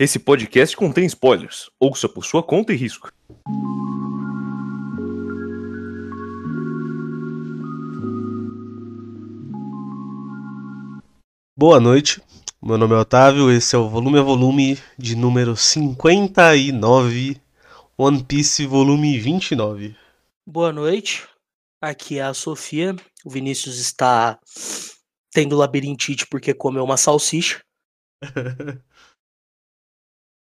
Esse podcast contém spoilers. Ouça por sua conta e risco. Boa noite, meu nome é Otávio, esse é o volume a volume de número 59, One Piece volume 29. Boa noite, aqui é a Sofia. O Vinícius está tendo labirintite porque comeu uma salsicha.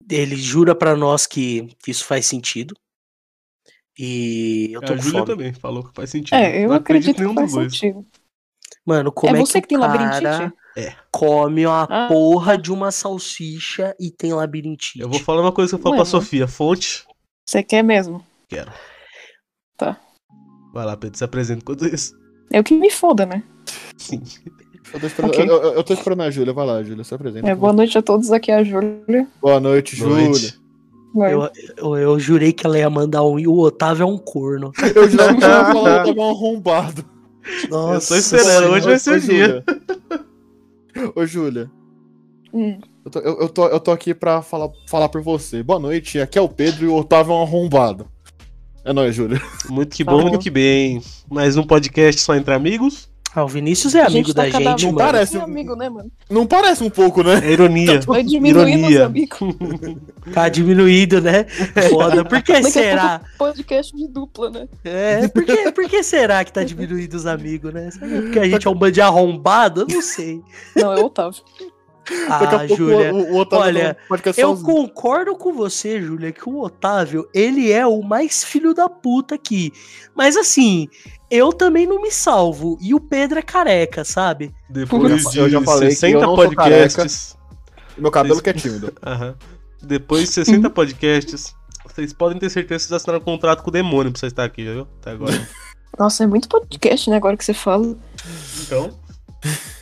Ele jura pra nós que, que isso faz sentido. E eu tô a com Júlia fome. também falou que faz sentido. É, eu Não acredito nenhum que faz sentido. Mano, como é é, você que, que tem o cara labirintite? come uma Ah. porra de uma salsicha e tem labirintite? Eu vou falar uma coisa que eu falo Ué, pra Sofia, fonte. Você quer mesmo? Quero. Tá. Vai lá, Pedro, se apresenta enquanto isso. Eu que me foda, né? Sim. Eu tô esperando, Ok. eu, eu- eu tô esperando a Júlia. Vai lá, Júlia, se apresenta. É, boa noite a todos, aqui é a Júlia. Boa noite, Júlia. Eu, eu, eu jurei que ela ia mandar um e o Otávio é um corno. Eu jurava que ela ia falar que eu tava um arrombado. Nossa, tô esperando, hoje vai ser o dia. Ô, Júlia. Hum. Eu tô, eu, eu tô, eu tô aqui pra falar, falar por você. Boa noite, aqui é o Pedro e o Otávio é um arrombado. É nóis, Júlia. Muito que Tá bom, bom. muito que bem. Mais um podcast só entre amigos. Ah, o Vinícius é amigo gente tá da gente, mano. parece Sim, um- amigo, né, mano? Não parece um pouco, né? É ironia. Vai diminuindo os Ironia. amigos. Tá diminuído, né? Foda. Por que a será? podcast de dupla, né? É, por que, por que será que tá diminuindo os amigos, né? Será é porque a gente é um bando de arrombado? Eu não sei. Não, é o Otávio. Daqui a Ah, pouco Júlia. o, o Otávio olha, Eu sozinho. concordo com você, Júlia, que o Otávio, ele é o mais filho da puta aqui. Mas assim, eu também não me salvo. E o Pedro é careca, sabe? Depois de Eu já falei que 60 eu podcasts. Meu cabelo que é tímido. Aham. Depois de 60 podcasts, vocês podem ter certeza que vocês assinaram um contrato com o demônio pra você estar aqui, viu? Até agora. Nossa, é muito podcast, né? Agora que você fala. Então,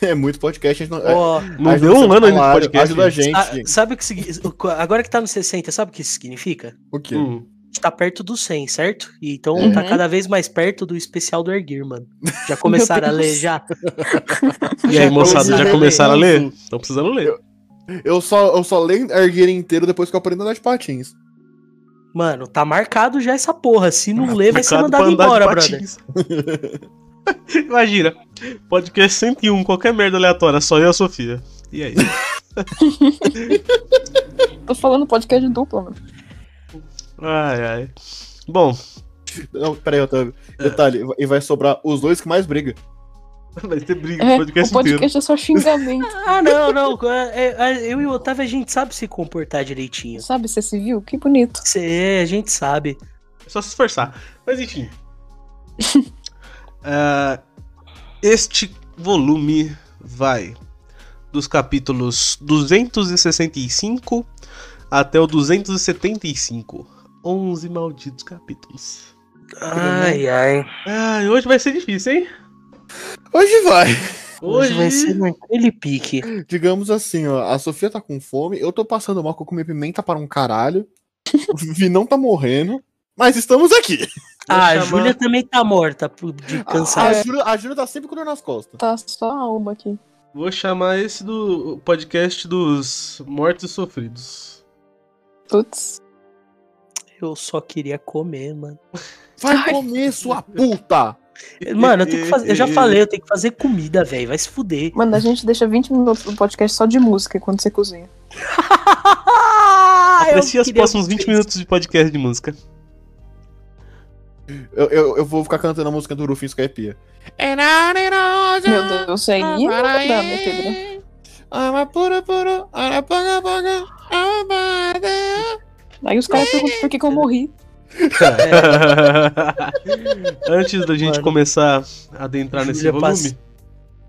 É muito podcast. A gente não, Ó, não deu um ano ainda de podcast. Ajuda a gente. sa- sabe o que agora que tá no 60, sabe o que isso significa? O quê? Hum. A gente tá perto do 100, certo? E então Uhum. tá cada vez mais perto do especial do Erguir, mano. Já começaram a ler já? E aí, moçada, já a começaram a ler. Estão precisando ler. Eu só, eu só leio Erguer inteiro depois que eu aprendo a de patins. Mano, tá marcado já essa porra. Se não ler, vai ser mandado embora, brother. Imagina, podcast 101, qualquer merda aleatória, só eu e a Sofia. E aí? Tô falando podcast de dupla, mano. Ai, ai. Bom, Não, peraí, Otávio. É. Detalhe, e vai sobrar os dois que mais brigam. vai ter briga É, no podcast, o podcast é só xingamento. Ah, não, não. é- é- eu e o Otávio, a gente sabe se comportar direitinho. Sabe, você se viu? Que bonito. Cê, a gente sabe. inteiro. É só se esforçar. Mas enfim. Ah, este volume vai dos capítulos 265 até o 275. 11 malditos capítulos. Ai, ai. Ai, hoje vai ser difícil, hein? Hoje vai. Hoje vai ser naquele pique. Digamos assim, ó. A Sofia tá com fome, eu tô passando mal que eu comi pimenta para um caralho. O Vinão tá morrendo. Mas estamos aqui. Ah, a Júlia também tá morta por- de A, a, cansaço. Júlia, a Júlia tá sempre com dor nas costas. Tá só a alma aqui. Vou chamar esse do podcast dos mortos e sofridos. Putz. Eu só queria comer, mano. Vai Ai. comer, sua puta! Mano, eu tenho que fazer. Eu já falei, eu tenho que fazer comida, velho. Vai se fuder. Mano, a gente deixa 20 minutos do podcast só de música enquanto você cozinha. Aprecie Eu os próximos 20 vocês. minutos de podcast de música. Eu, eu, eu vou ficar cantando a música do Rufus Caipia. Meu Deus, aí não dá, né, Pedro? Aí os caras perguntam por que, que eu morri. Antes da gente Mano. começar a adentrar nesse Júlia volume, Pass-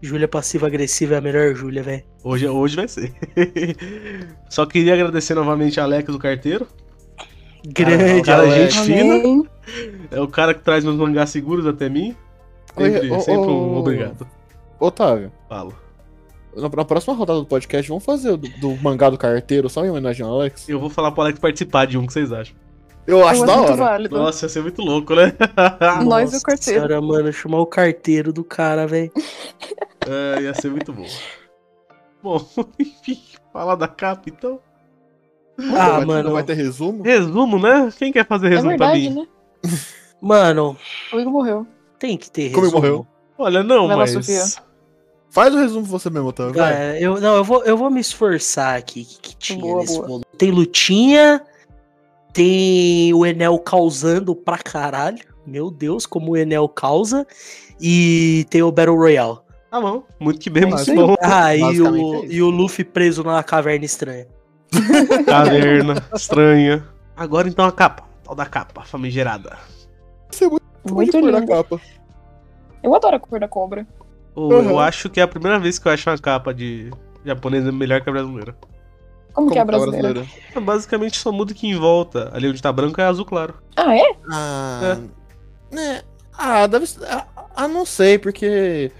Júlia passiva-agressiva é a melhor Júlia, velho. hoje, hoje vai ser. Só queria agradecer novamente a Alex do carteiro. Grande, cara, Alex. gente fina. É o cara que traz meus mangás seguros até mim. Sempre, Oi, sempre um ô, obrigado. Otávio, Falo. na, na próxima rodada do podcast, vamos fazer o do, do mangá do carteiro, só em homenagem ao Alex? Eu vou falar pro Alex participar de um, que vocês acham? Eu acho da hora. válido. Nossa, ia ser muito louco, né? Nós e o carteiro. Senhora, mano, chamar o carteiro do cara, velho. É, ia ser muito bom. Bom, enfim, falar da capa então. Ah, mano. Não vai ter resumo? Resumo, né? Quem quer fazer É resumo pra verdade, mim? né? Mano, O Igor morreu. tem que ter Como resumo. morreu? Olha, não, Vai mas. Sofia. Faz o resumo você mesmo, Otávio. vai. É, eu, não, eu vou, eu vou me esforçar aqui. O que, que tinha Boa, nesse boa. volume? Tem lutinha, tem o Enel causando pra caralho. Meu Deus, como o Enel causa. E tem o Battle Royale. Tá bom. Muito que bem, É mas. Ah, e o, é isso. e o Luffy preso na caverna estranha. Caverna, estranha. Agora então a capa. Tal da capa, famigerada. Muito Pode pôr na lindo. capa. Eu adoro a cor da cobra. Eu Uhum. acho que é a primeira vez que eu acho uma capa de japonesa melhor que a brasileira. Como, que é a Como brasileira? É, Basicamente só muda que em volta. Ali onde tá branco é azul claro. Ah, é? Ah, né? Ah, deve ser. Ah, ah, não sei, porque.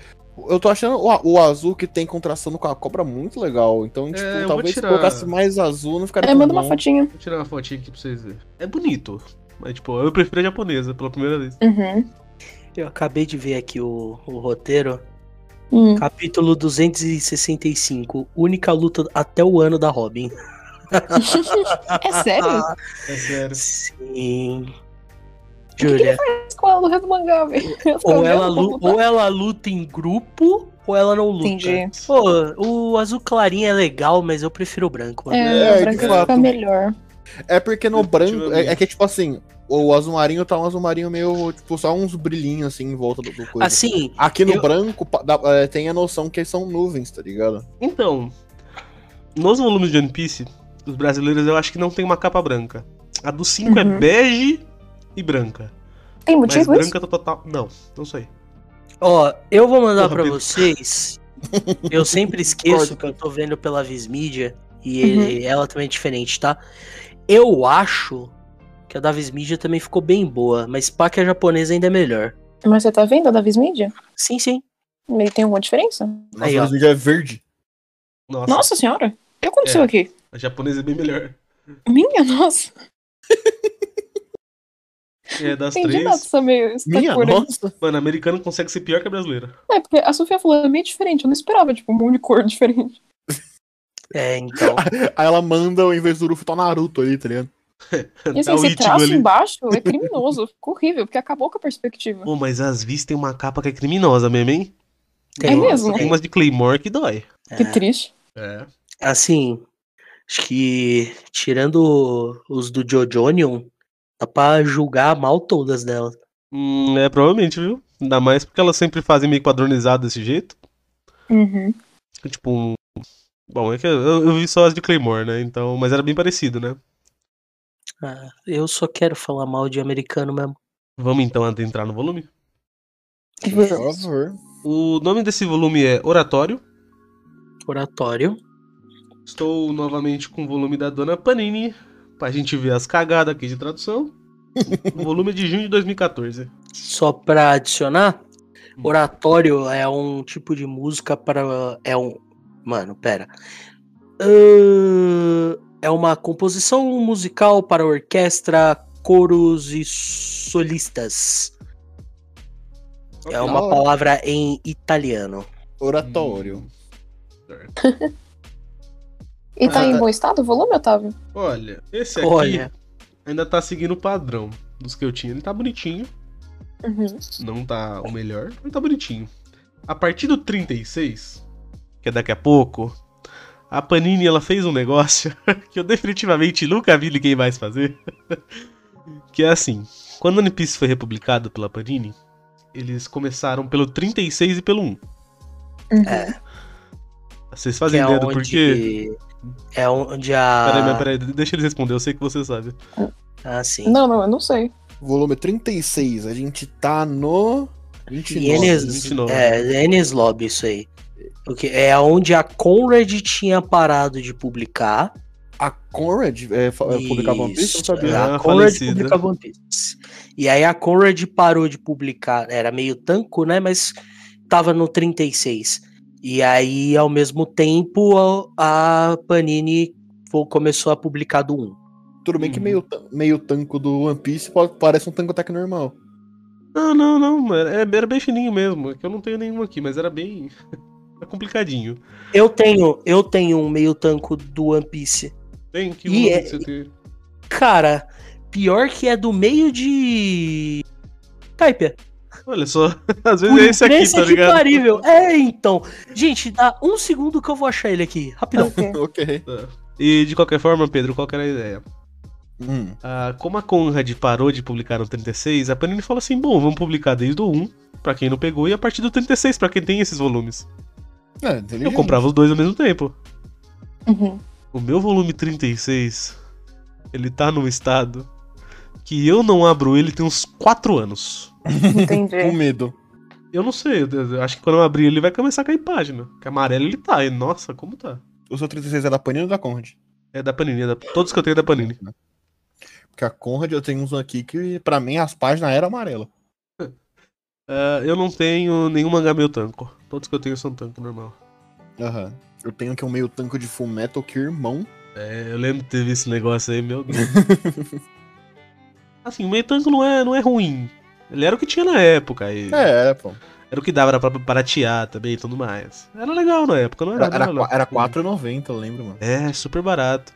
Eu tô achando o, o azul que tem contrastando com a cobra muito legal. Então, tipo, É, vou talvez se tirar- colocasse mais azul não ficaria É, tão manda uma bom. fotinha. Vou tirar uma fotinha aqui pra vocês verem. É bonito. Mas, tipo, eu prefiro a japonesa pela primeira vez. Uhum. Eu acabei de ver aqui o, o roteiro. Hum. Capítulo 265. Única luta até o ano da Robin. É sério? É sério. Sim. Que que Júlia. com ela no resto do mangá, velho. Ou ela, vendo lu- como- ou ela luta em grupo, ou ela não luta. Entendi. Pô, o azul clarinho é legal, mas eu prefiro o branco. mano. É, É, o de branco fato. fica melhor. É porque no branco. É, é que, tipo assim, o azul marinho tá um azul marinho meio. Tipo, só uns brilhinhos assim em volta do, do coisa. Assim, Aqui no eu- branco dá- é, tem a noção que são nuvens, tá ligado? Então, nos volumes de One Piece, os brasileiros eu acho que não tem uma capa branca. A do 5 é Uhum. bege e branca. Tem Mas motivo isso? branca tá total. Não, não sei. ó, eu vou mandar Pedro. vocês. Eu sempre esqueço que eu tô vendo pela Vismídia. E Uhum. ele- ela também é diferente, tá? Eu acho que a da Vismídia também ficou bem boa, mas pá que a japonesa ainda é melhor. Mas você tá vendo a da Vismídia? Sim, sim. Ele tem alguma diferença? Nossa, Aí, mas o vídeo é verde. Nossa, Nossa senhora! O que aconteceu É. aqui? a japonesa é bem melhor. Minha nossa! É das Entendi três. nada essa Minha nossa. Mano, americano consegue ser pior que a brasileira. É, porque a Sofia falou, é meio diferente. Eu não esperava, tipo, um monte de cor diferente. É, então. Aí ela manda, ao invés do Luffy, tá Naruto ali, tá ligado? E assim, Tá esse traço ali. embaixo é criminoso. Ficou horrível, porque acabou com a perspectiva. Pô, mas as vis tem uma capa que é criminosa mesmo, hein? É mesmo? Tem umas de Claymore que dói. Que É. triste. É. Assim, acho que tirando os do Jojonion, dá pra julgar mal todas delas. Hum, é, provavelmente, viu? Ainda mais porque elas sempre fazem meio padronizado desse jeito. Uhum. Tipo um. Bom, é que eu, eu vi só as de Claymore, né? Então, mas era bem parecido, né? Ah, eu só quero falar mal de americano mesmo. Vamos então adentrar no volume. Por favor. O nome desse volume é Oratório. Oratório. Estou novamente com o volume da Dona Panini, pra gente ver as cagadas aqui de tradução. o volume é de junho de 2014. Só pra adicionar, Hum. oratório é um tipo de música para. É um. Mano, pera. Ahn, é uma composição musical para orquestra, coros e solistas. É uma palavra em italiano. Oratório. Certo. E tá Ah, em bom estado o volume, Otávio? Olha, esse aqui Olha, ainda tá seguindo o padrão dos que eu tinha. Ele tá bonitinho, Uhum. não tá o melhor, mas tá bonitinho. A partir do 36, que é daqui a pouco, a Panini ela fez um negócio que eu definitivamente nunca vi ninguém mais fazer. que é assim, quando One Piece foi republicado pela Panini, eles começaram pelo 36 e pelo 1. Uhum. Vocês que fazem é ideia do porquê? É onde a. Peraí, mas peraí, deixa eles responder, eu sei que você sabe. Ah, sim. Não, não, eu não sei. Volume 36. A gente tá no. 29. Enes, 29. é, Enes Lobby, isso aí. Porque é onde a Conrad tinha parado de publicar. A Conrad é, fa- é, publicava One Piece? Não Isso, sabia. é, Ah, a Conrad falecida. publicava One Piece. E aí a Conrad parou de publicar, era meio tanco, né? Mas tava no 36. E aí, ao mesmo tempo, a, a Panini começou a publicar do 1. Tudo bem que Uhum. meio, meio tanco do One Piece parece um tanco até que normal. Não, não, não, era, era bem fininho mesmo, é que eu não tenho nenhum aqui, mas era bem. Era complicadinho. Eu tenho, eu tenho um meio tanco do One Piece. Tem que E é- que você tem. Cara, pior que é do meio de. Taipia. Olha só, às vezes Por é esse aqui, tá ligado? parível. É, então. Gente, dá um segundo que eu vou achar ele aqui. Rapidão. Ok. ok. E de qualquer forma, Pedro, qual que era a ideia? Hum. Ah, como a Conrad parou de publicar no 36, a Panini falou assim: bom, vamos publicar desde o 1, pra quem não pegou, e a partir do 36, pra quem tem esses volumes. É, Eu comprava os dois ao mesmo tempo. Uhum. O meu volume 36, ele tá num estado que eu não abro ele tem uns 4 anos. Com Entendi. medo. Eu não sei, eu- acho que quando eu abrir ele vai começar a cair página. Que amarelo ele tá, e nossa, como tá. O seu 36 é da Panini ou da Conrad? É da Panini, é da... todos que eu tenho é da Panini. Porque a Conrad eu tenho uns aqui que, pra mim, as páginas eram amarelas. Ah, eu não tenho nenhum mangá meu tanco. Todos que eu tenho são tanco normal. Aham. Eu tenho aqui um meio tanco de Full Metal que irmão. É, eu lembro de ter visto esse negócio aí, meu Deus. assim, o meio tanco não é, não é ruim. Ele era o que tinha na época. E É, pô. Era o que dava pra baratear também e tudo mais. Era legal na época, não era? Era, era, era 4,90, eu lembro, mano. É, super barato.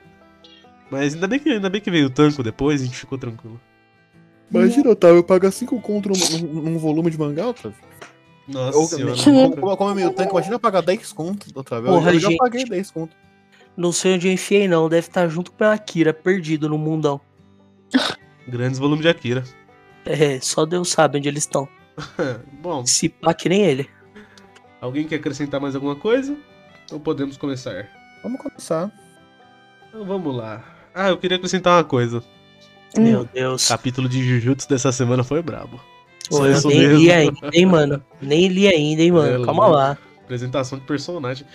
Mas ainda bem, que, ainda bem que veio o tanco depois, a gente ficou tranquilo. Imagina, Otávio, eu pagar 5 conto num, volume de mangá, Otávio. Nossa Eu- senhora. como, como, é meio tanque, imagina eu pagar 10 conto, Otávio. Eu- Porra, eu, já gente. paguei 10 conto. Não sei onde eu enfiei, não. Deve estar junto com a Akira, perdido no mundão. Grandes volumes de Akira. É, só Deus sabe onde eles estão. Bom, Se pá que nem ele. alguém quer acrescentar mais alguma coisa? Ou podemos começar? Vamos começar. Então vamos lá. Ah, eu queria acrescentar uma coisa. Hum. Meu Deus. O capítulo de Jujutsu dessa semana foi brabo. Pô, Só eu nem mesmo. li ainda, hein, mano. Nem li ainda, hein, mano. É, Calma louco. lá. Apresentação de personagem.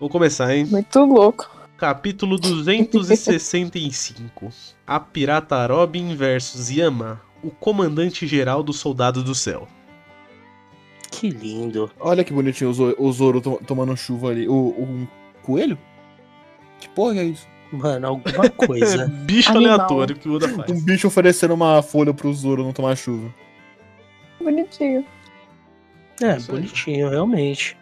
Vou começar, hein? Muito louco. Capítulo 265. A pirata Robin versus Yama, o comandante geral dos soldados do céu. Que lindo. Olha que bonitinho o Zo- o Zoro to- tomando chuva ali. O, o um coelho? Que porra é isso? Mano, alguma coisa. Bicho Animal. aleatório que o Oda faz. Um bicho oferecendo uma folha pro Zoro não tomar chuva. Bonitinho. É, Isso aí. bonitinho, realmente.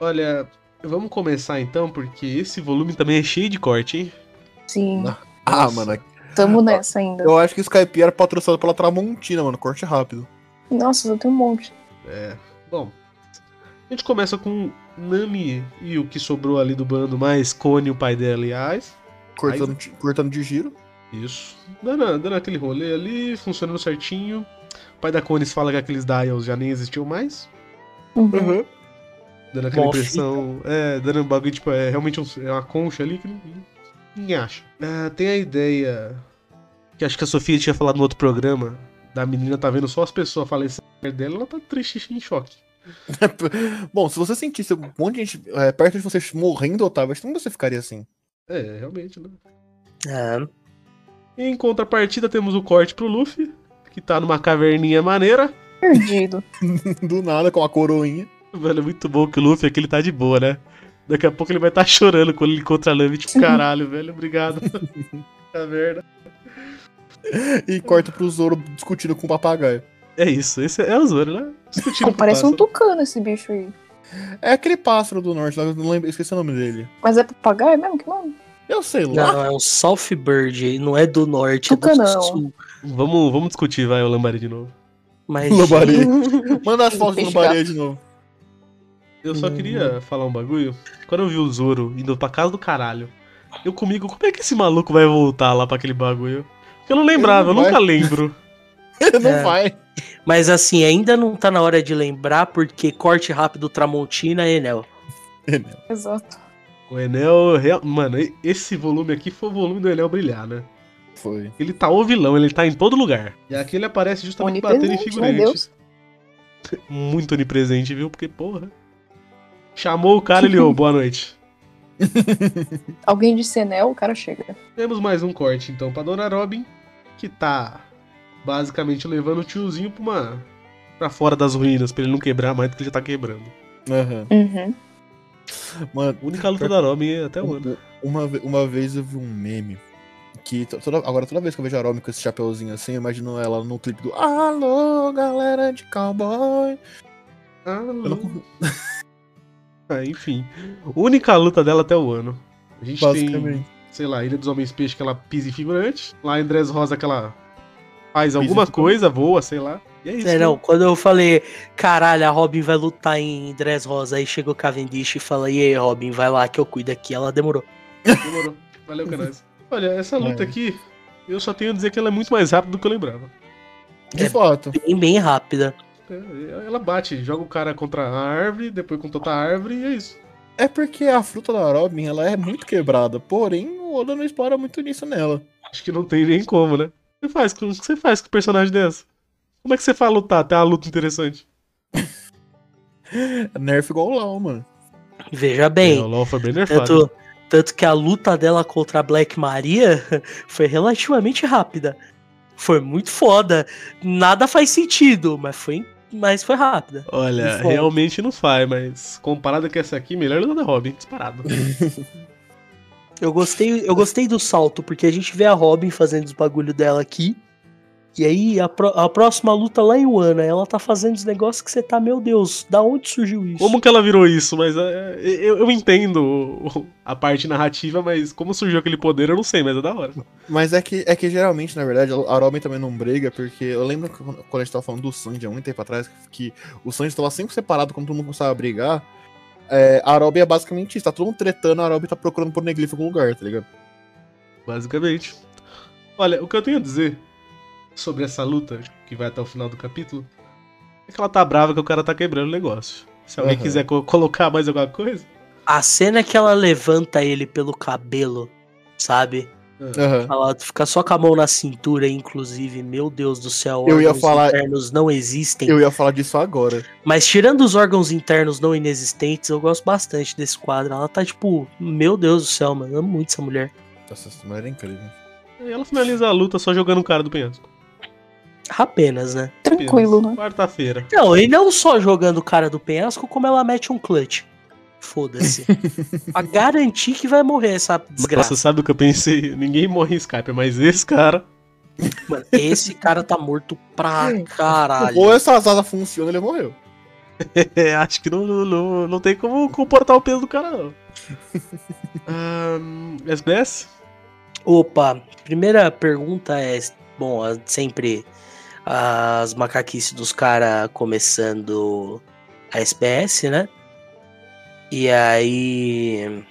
Olha, vamos começar então, porque esse volume também é cheio de corte, hein? Sim. Ah, Nossa. mano. Tamo nessa ainda. Eu acho que o Skype era patrocinado pela Tramontina, mano. Corte rápido. Nossa, eu tenho um monte. É. Bom, a gente começa com Nami e o que sobrou ali do bando, mais Cone, o pai dela e Ais. Cortando, de- cortando de giro. Isso. Dando, dando aquele rolê ali, funcionando certinho. O pai da Cones fala que aqueles dials já nem existiam mais. Uhum. Dando aquela Mó impressão. É, dando um bagulho, tipo, é realmente um- é uma concha ali que ninguém, ninguém acha. Ah, tem a ideia. Que acho que a Sofia tinha falado no outro programa. Da menina tá vendo só as pessoas falecendo perto dela, ela tá triste em choque. Bom, se você sentisse um monte de gente é, perto de você morrendo, Otávio, acho que você ficaria assim. É, realmente, né? É, Em contrapartida, temos o corte pro Luffy, que tá numa caverninha maneira. Perdido. Do nada, com a coroinha. Velho, é muito bom que o Luffy aqui ele tá de boa, né? Daqui a pouco ele vai estar chorando quando ele encontra a Nami, tipo, caralho, velho, obrigado. Tá merda. E corta pro Zoro discutindo com o papagaio. É isso, esse é o Zoro, né? Discutindo com Parece o um tucano esse bicho aí. É aquele pássaro do norte, não lembro, esqueci o nome dele. Mas é papagaio mesmo? Que nome? Eu sei lá. não, é um South Bird, não é do norte, é do sul. Vamos, vamos discutir, vai, o Lambari de novo. Mas, Lambari. Manda as fotos do gato. de novo. Eu só Hum. queria falar um bagulho. Quando eu vi o Zoro indo pra casa do caralho, eu comigo, como é que esse maluco vai voltar lá pra aquele bagulho? Porque eu não lembrava, eu não nunca vai. lembro. Ele não É. vai. mas assim, ainda não tá na hora de lembrar, porque corte rápido Tramontina e Enel. Exato. O Enel, real- mano, esse volume aqui foi o volume do Enel brilhar, né? Foi. Ele tá o vilão, ele tá em todo lugar. E aqui ele aparece justamente batendo em figurante. Muito onipresente, viu? Porque, porra. Chamou o cara e ele, ô, boa noite. Alguém disse Enel, o cara chega. Temos mais um corte, então, pra Dona Robin, que tá basicamente levando o tiozinho pra uma. pra fora das ruínas, pra ele não quebrar mais do que ele já tá quebrando. Aham. Uhum. Mano, A única luta da Robin é até ano. uma, uma vez eu vi um meme. Que to- toda, agora, toda vez que eu vejo a Robin com esse chapeuzinho assim, eu imagino ela no clipe do Alô, galera de cowboy. Ah, Eu não- Ah, enfim. Única luta dela até o ano. A gente tem Basicamente. sei lá, Ilha dos Homens Peixe que ela pisa em figurante. Lá em Dress Rosa que ela faz alguma coisa, voa, sei lá. E é isso. É, né? não, quando eu falei, caralho, a Robin vai lutar em Dress Rosa, aí chegou o Cavendish e fala, e aí, Robin, vai lá que eu cuido aqui. Ela demorou. Demorou. Valeu, canais. Olha, essa luta É. aqui, eu só tenho a dizer que ela é muito mais rápida do que eu lembrava. De É. fato. Bem, bem rápida. É, Ela bate, joga o cara contra a árvore, depois contra outra árvore e é isso. É porque a fruta da Robin, ela é muito quebrada. Porém, o Oda não explora muito nisso nela. Acho que não tem nem como, né? O que você faz com, o que você faz com personagem dessa? Como é que você faz lutar até uma luta interessante? Nerf igual o Lau, mano. Veja É, bem, o LoL foi bem nerfado. tanto, tanto que a luta dela contra a Black Maria foi relativamente rápida. Foi muito foda. Nada faz sentido, mas foi, mas foi rápida. Olha, realmente não faz, mas comparado com essa aqui, melhor luta da Robin, disparado. Eu gostei, eu gostei do salto, porque a gente vê a Robin fazendo os bagulho dela aqui. E aí, a, pró- a próxima luta lá em Wano, ela tá fazendo os negócios que você tá, meu Deus, da onde surgiu isso? Como que ela virou isso? Mas é, eu, eu entendo a parte narrativa, mas como surgiu aquele poder eu não sei, mas é da hora. Mas é que, é que geralmente, na verdade, a Robin também não briga, porque eu lembro que quando a gente tava falando do Sanji há muito tempo atrás, que o Sanji tava sempre separado quando todo mundo começava a brigar. É, a Robin é basicamente isso, tá todo mundo tretando, a Robin tá procurando por neglifo em algum lugar, tá ligado? Basicamente. Olha, o que eu tenho a dizer sobre essa luta, que vai até o final do capítulo, é que ela tá brava que o cara tá quebrando o negócio. Se alguém Aham. quiser co- colocar mais alguma coisa. A cena que ela levanta ele pelo cabelo, sabe? Aham. Ela fica só com a mão na cintura, inclusive, meu Deus do céu, Eu ia órgãos falar- internos não existem. Eu ia falar disso agora. Mas tirando os órgãos internos não inexistentes, eu gosto bastante desse quadro. Ela tá tipo, meu Deus do céu, mano, eu amo muito essa mulher. Nossa, essa mulher é incrível. E ela finaliza a luta só jogando o cara do penhasco. Apenas, né? Tranquilo, Apenas. né? Quarta-feira. Não, e não só jogando o cara do penhasco, como ela mete um clutch. Foda-se. pra garantir que vai morrer essa desgraça. Nossa, sabe o que eu pensei? Ninguém morre em Skype, mas esse cara. Mano, esse cara tá morto pra caralho. Ou essa asada funciona, ele morreu. É, acho que não, não, não, não tem como comportar o peso do cara, não. Ahn, SBS? Opa, primeira pergunta é, bom, a- sempre as macaquices dos caras começando a SPS, né? E aí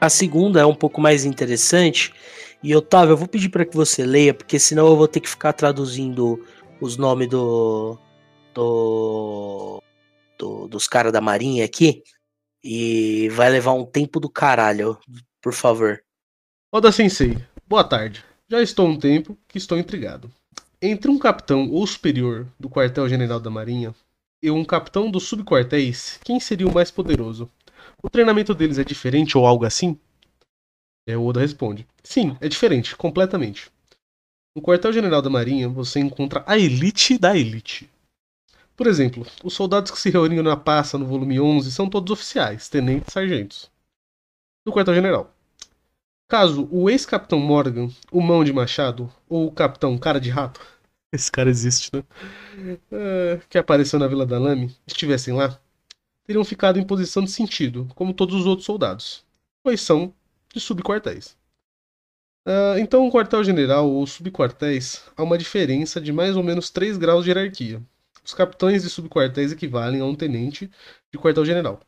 a segunda é um pouco mais interessante. E Otávio, eu vou pedir para que você leia, porque senão eu vou ter que ficar traduzindo os nomes do, do, do- dos caras da marinha aqui. E vai levar um tempo do caralho, por favor. Oda Sensei, boa tarde. Já estou um tempo que estou intrigado. Entre um capitão ou superior do quartel-general da Marinha e um capitão dos subquartéis, quem seria o mais poderoso? O treinamento deles é diferente ou algo assim? É, o Oda responde: Sim, é diferente, completamente. No quartel-general da Marinha, você encontra a elite da elite. Por exemplo, os soldados que se reuniram na pasta no volume 11 são todos oficiais, tenentes e sargentos. No quartel-general. Caso o ex-capitão Morgan, o mão de machado, ou o capitão cara de rato, esse cara existe, né? É, que apareceu na Vila da Lame, estivessem lá, teriam ficado em posição de sentido, como todos os outros soldados, pois são de subquartéis. Ah, então, o quartel-general ou subquartéis há uma diferença de mais ou menos 3 graus de hierarquia. Os capitães de subquartéis equivalem a um tenente de quartel-general.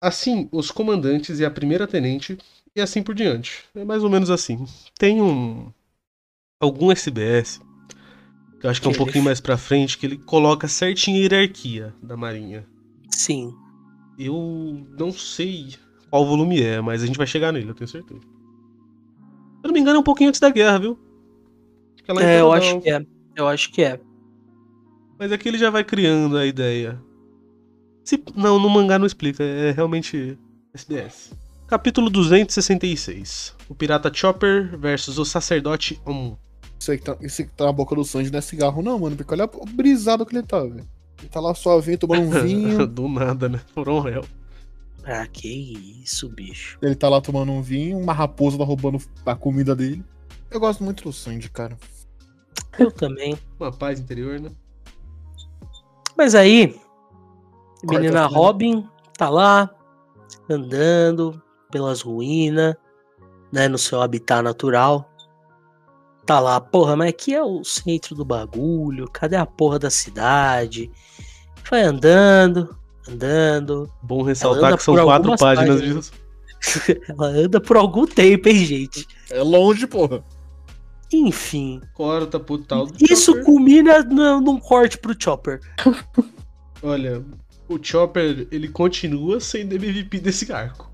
Assim, os comandantes e a primeira tenente e assim por diante. É mais ou menos assim. Tem um. Algum SBS, que eu acho que é um ele- pouquinho mais pra frente, que ele coloca certinho a hierarquia da Marinha. Sim. Eu não sei qual volume é, mas a gente vai chegar nele, eu tenho certeza. Se eu não me engano, é um pouquinho antes da guerra, viu? Aquela É, eu acho que é. Eu acho que é. Mas aqui ele já vai criando a ideia. Se... Não, no mangá não explica, é realmente SBS. Capítulo 266. O pirata Chopper versus o sacerdote Om. Isso aí que tá, isso aí que tá na boca do Sanji não é cigarro, não, mano. Porque olha o brisado que ele tá, velho. Ele tá lá suavinho, tomando um vinho. Do nada, né? Foram réu. Ah, que isso, bicho. ele tá lá tomando um vinho, uma raposa tá roubando a comida dele. Eu gosto muito do Sanji, cara. Eu também. Uma paz interior, né? Mas aí, a menina. Robin tá lá, andando pelas ruínas. né, no seu habitat natural. Tá lá, porra, mas aqui é o centro do bagulho, cadê a porra da cidade? Vai andando, andando. Bom ressaltar que são quatro páginas páginas. de. Ela anda por algum tempo, hein, gente? É longe, porra. Enfim, Corta pro tal do isso Chopper. culmina num corte pro Chopper. Olha, o Chopper, ele continua sendo MVP desse arco.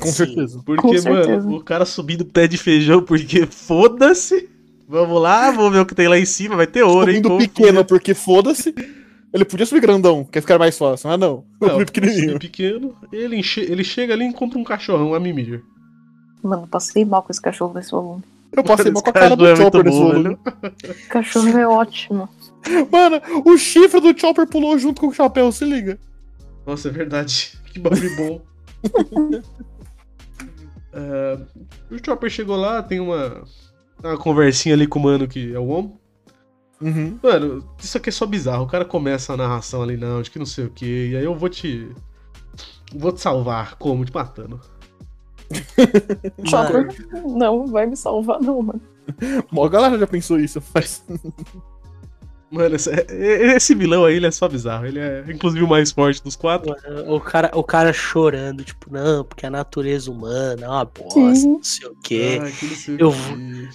Com Sim. certeza. Porque, Com certeza. mano, o cara subindo pé de feijão, porque foda-se. Vamos lá, vamos ver o que tem lá em cima, vai ter ouro, hein? Subindo pequeno, porque foda-se. Ele podia subir grandão, quer ficar mais fácil, mas não. Não, Subir pequenininho. subir pequeno. Ele, enche- ele chega ali e encontra um cachorrão, a Mimir. Mano, passei mal com esse cachorro nesse volume. Eu passei mal com a cara do cachorro é Chopper nesse bom, volume. O cachorro é ótimo. Mano, o chifre do Chopper pulou junto com o chapéu, se liga. Nossa, é verdade. Que bagulho bom. Ah, o Chopper chegou lá, tem uma, uma conversinha ali com o mano que é o homem. Uhum. Mano, isso aqui é só bizarro. O cara começa a narração ali, não, de que não sei o que, e aí eu vou te. Vou te salvar, como? Te matando. Chopper, não vai me salvar, não, mano. Mó galera já pensou isso, mas. Mano, esse, esse vilão aí, ele é só bizarro. Ele é, inclusive, o mais forte dos quatro. O cara, o cara chorando, tipo, não, porque a natureza humana é uma bosta, Sim. não sei o quê. Sei o Eu.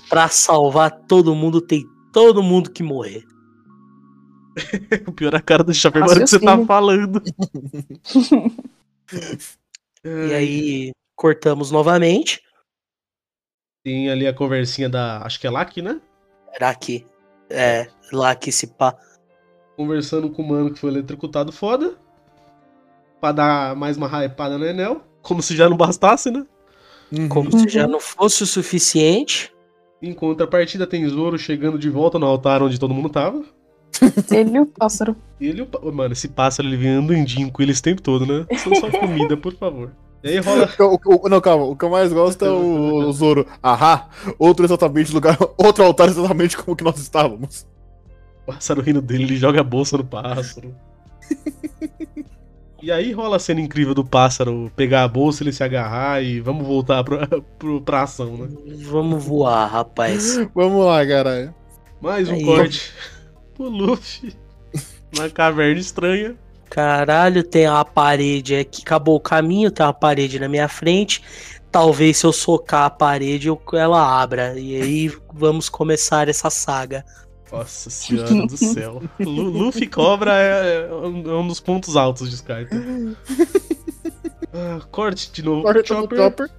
Pra salvar todo mundo, tem todo mundo que morrer. O pior é a cara do na hora que você tá falando. E aí, cortamos novamente. Tem ali a conversinha da. Acho que é Laki, né? Era aqui. É, lá que se pá. Conversando com o mano que foi eletrocutado foda. Pra dar mais uma hypada no Enel. Como se já não bastasse, né? Uhum. Como se já não fosse o suficiente. Em contrapartida, tem Zoro chegando de volta no altar onde todo mundo tava. Ele e o pássaro. Ele, e o pá- mano, esse pássaro ele vem andandinho com ele esse tempo todo, né? Só, só comida, por favor. E aí rola. O- o- não, calma. O que eu mais gosto é o, o Zoro. Ahá, outro exatamente lugar. Outro altar exatamente como que nós estávamos. O pássaro rindo dele, ele joga a bolsa no pássaro. E aí rola a cena incrível do pássaro pegar a bolsa, ele se agarrar e vamos voltar pra, pro, pra ação, né? Vamos voar, rapaz. Vamos lá, caralho. Mais um Aí. corte pro Luffy na caverna estranha. Caralho, tem uma parede aqui. Acabou o caminho, tem uma parede na minha frente. Talvez se eu socar a parede, eu- ela abra. E aí vamos começar essa saga. Nossa senhora do céu. Lu- Luffy Cobra é, é um é um dos pontos altos de Skype. Ah, corte de novo no Chopper. Chopper.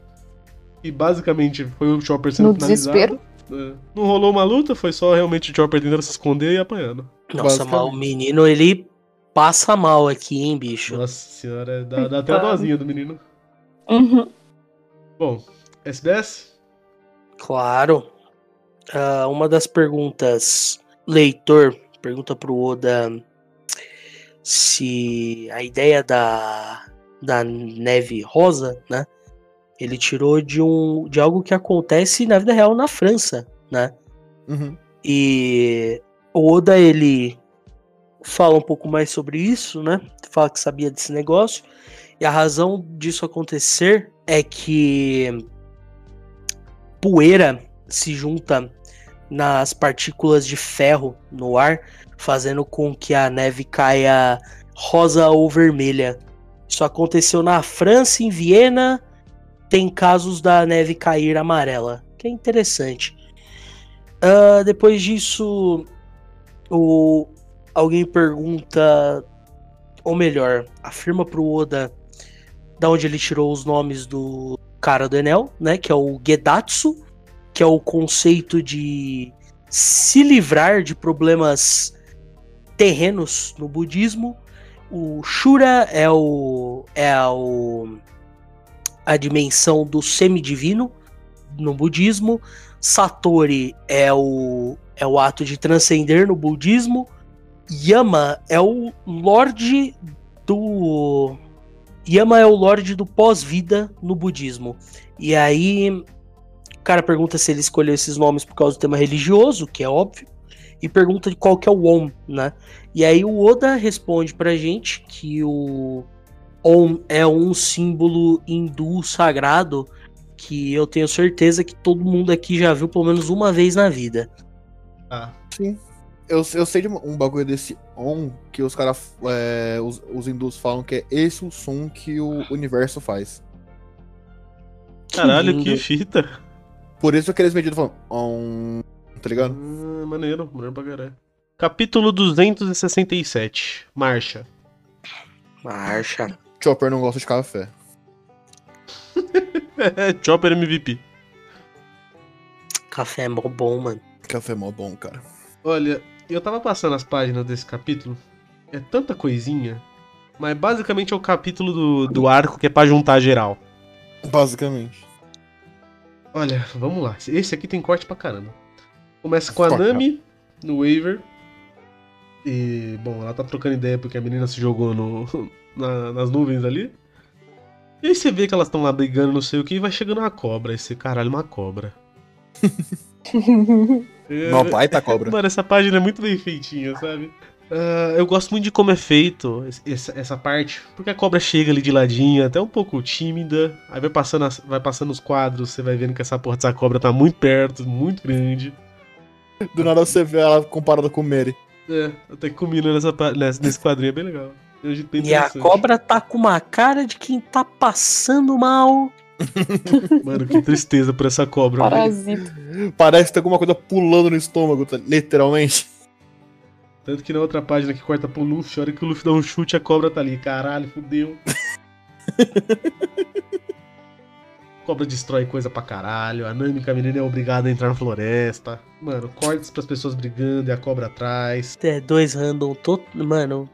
E basicamente foi o Chopper sendo No finalizado. desespero. É. Não rolou uma luta, foi só realmente o Chopper tentando se esconder e apanhando. Nossa, mas o menino, ele passa mal aqui, hein, bicho? Nossa senhora, dá, dá até a dozinha do menino. Uhum. Bom, SBS? Claro. Ah, uma das perguntas, leitor, pergunta pro Oda se a ideia da, da neve rosa, né? Ele tirou de um de algo que acontece na vida real na França, né? Uhum. E o Oda ele fala um pouco mais sobre isso, né? Fala que sabia desse negócio. E a razão disso acontecer é que poeira se junta nas partículas de ferro no ar, fazendo com que a neve caia rosa ou vermelha. Isso aconteceu na França, em Viena. Tem casos da neve cair amarela, que é interessante. Ah, depois disso, o, alguém pergunta, ou melhor, afirma pro Oda da onde ele tirou os nomes do cara do Enel, né? Que é o Gedatsu, que é o conceito de se livrar de problemas terrenos no budismo. O Shura é o é o a dimensão do semidivino no budismo. Satori é o é o ato de transcender no budismo. Yama é o lorde do Yama é o lorde do pós-vida no budismo. E aí o cara pergunta se ele escolheu esses nomes por causa do tema religioso, que é óbvio, e pergunta de qual que é o Om, né? E aí o Oda responde pra gente que o Om é um símbolo hindu sagrado que eu tenho certeza que todo mundo aqui já viu pelo menos uma vez na vida. Ah, Sim. Eu, eu sei de um bagulho desse on que os caras, é, os, os hindus falam que é esse o som que o universo faz. caralho, lindo. que fita. Por isso que eles mediram falando on, tá ligado? Ah, maneiro, maneiro pra caralho. Capítulo 267. Marcha. Marcha. Chopper não gosta de café. Chopper MVP. Café é mó bom, mano. Café é mó bom, cara. Olha, eu tava passando as páginas desse capítulo. É tanta coisinha. Mas basicamente é o capítulo do, do arco que é pra juntar geral. Basicamente. Olha, vamos lá. Esse aqui tem corte pra caramba. Começa com a. Nami no waiver. E, bom, ela tá trocando ideia porque a menina se jogou no, na- nas nuvens ali. E aí você vê que elas estão lá brigando, não sei o que, e vai chegando uma cobra. Esse caralho, uma cobra. É, Uma baita cobra. Mano, essa página é muito bem feitinha, sabe? Ah, eu gosto muito de como é feito essa, essa parte, porque a cobra chega ali de ladinho, até um pouco tímida, aí vai passando, as- vai passando os quadros, você vai vendo que essa porra dessa cobra tá muito perto, muito grande. Do nada você vê ela comparada com o Mary. É, até que combina nessa, nessa- nesse quadrinho, é bem legal. É E a cobra tá com uma cara de quem tá passando mal. Mano, que tristeza por essa cobra. velho. Parasita. Parece que tem alguma coisa pulando no estômago, tá- literalmente. Tanto que na outra página que corta pro Luffy, a hora que o Luffy dá um chute, a cobra tá ali. Caralho, fudeu. cobra destrói coisa pra caralho. A Nami, que a menina é obrigada a entrar na floresta. Mano, cortes pras pessoas brigando e a cobra atrás. É, dois random, to... mano.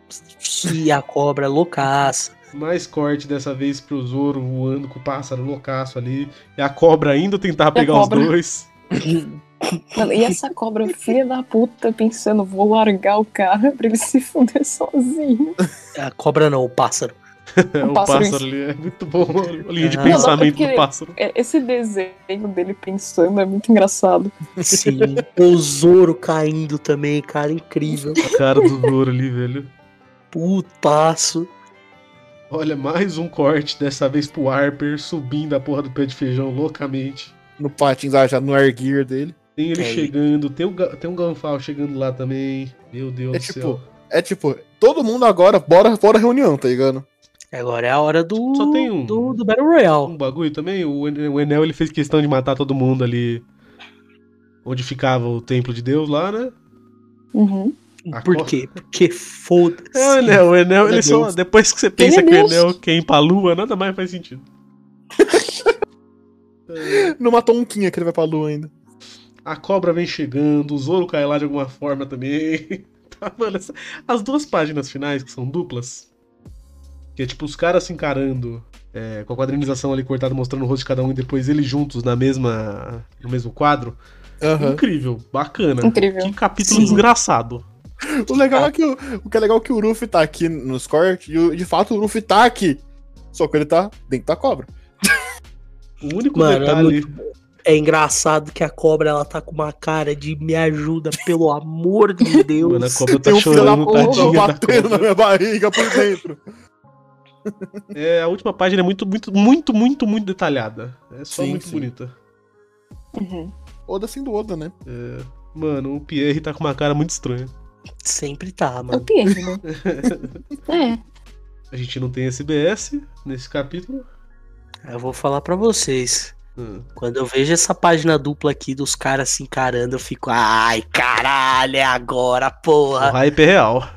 E a cobra loucaça. Mais corte dessa vez pro Zoro voando com o pássaro loucaço ali. E a cobra ainda tentar pegar os cobra. dois. Mano, e essa cobra filha da puta pensando, vou largar o cara pra ele se fuder sozinho. A cobra não, o pássaro. É, o pássaro pássaro ali é muito bom. A linha de Ah. pensamento Não, do pássaro. É, Esse desenho dele pensando é muito engraçado. Sim. o Zoro caindo também, cara, incrível. A cara do Zoro ali, velho. Putaço. Olha, mais um corte, dessa vez pro Harper subindo a porra do pé de feijão loucamente. No patins, ah, já no air gear dele. Tem ele É, chegando, tem, o, tem um Ganfal chegando lá também. Meu Deus É do tipo, céu. É tipo, todo mundo agora, bora, bora reunião, tá ligado? Agora é a hora do. Só tem um. Do, do Battle Royale. Um bagulho também, o, o Enel ele fez questão de matar todo mundo ali. Onde ficava o templo de Deus lá, né? Uhum. A Por co- quê? Porque foda-se. É o Enel, o Enel, ele só. Deus. Depois que você Ele pensa é que o. Enel quer ir pra lua, nada mais faz sentido. É, Não matou um Quinha que ele vai pra lua ainda. a cobra vem chegando, o Zoro cai lá de alguma forma também. Tá, mano, essa- as duas páginas finais, que são duplas, que é tipo os caras se encarando, é, com a quadrinização ali cortada mostrando o rosto de cada um e depois eles juntos na mesma, no mesmo quadro. Aham. Incrível, bacana. Incrível. Que capítulo Sim. desgraçado. O legal é que o, o que é legal é que o Ruffy tá aqui nos cortes e o- de fato o Ruffy tá aqui. Só que ele tá dentro da cobra. O único Mano, é detalhe. É engraçado que a cobra ela tá com uma cara de me ajuda, pelo amor de Deus. Mano, a cobra tá Tem um filho da chorando, puta tadinha da batendo na minha barriga por dentro. É, a última página é muito, muito, muito, muito, muito detalhada. É só Sim, muito sim. bonita. Uhum. Oda sendo Oda, né? É, mano, o Pierre tá com uma cara muito estranha. Sempre tá, É o mano. Pierre, né? é. A gente não tem SBS nesse capítulo. Eu vou falar pra vocês. Hum. Quando eu vejo essa página dupla aqui dos caras se encarando, eu fico, ai, caralho, é agora, O porra. hype é real.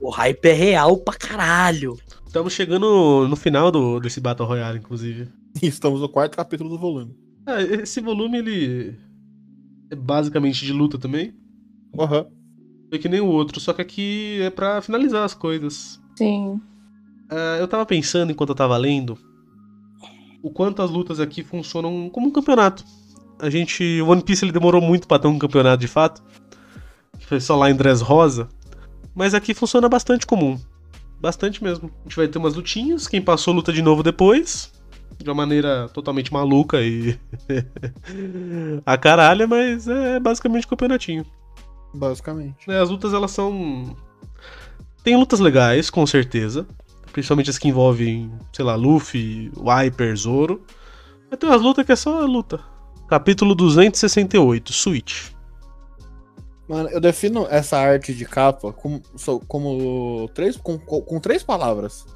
O hype é real pra caralho. Estamos chegando no final do, desse Battle Royale, inclusive. Estamos no quarto capítulo do volume. Ah, esse volume, ele é basicamente de luta também. Aham. É que nem o outro, só que aqui é pra finalizar as coisas. Sim. Ah, eu tava pensando enquanto eu tava lendo o quanto as lutas aqui funcionam como um campeonato. A gente. O One Piece ele demorou muito pra ter um campeonato de fato. Foi só lá em Dress Rosa. Mas aqui funciona bastante comum. Bastante mesmo. A gente vai ter umas lutinhas, quem passou luta de novo depois. De uma maneira totalmente maluca e. a caralha, mas é basicamente um campeonatinho. Basicamente. né, as lutas elas são. Tem lutas legais, com certeza. Principalmente as que envolvem, sei lá, Luffy, Viper, Zoro. Mas tem umas lutas que é só luta. Capítulo 268, Switch. Mano, eu defino essa arte de capa como, só- como três, com, com, três palavras.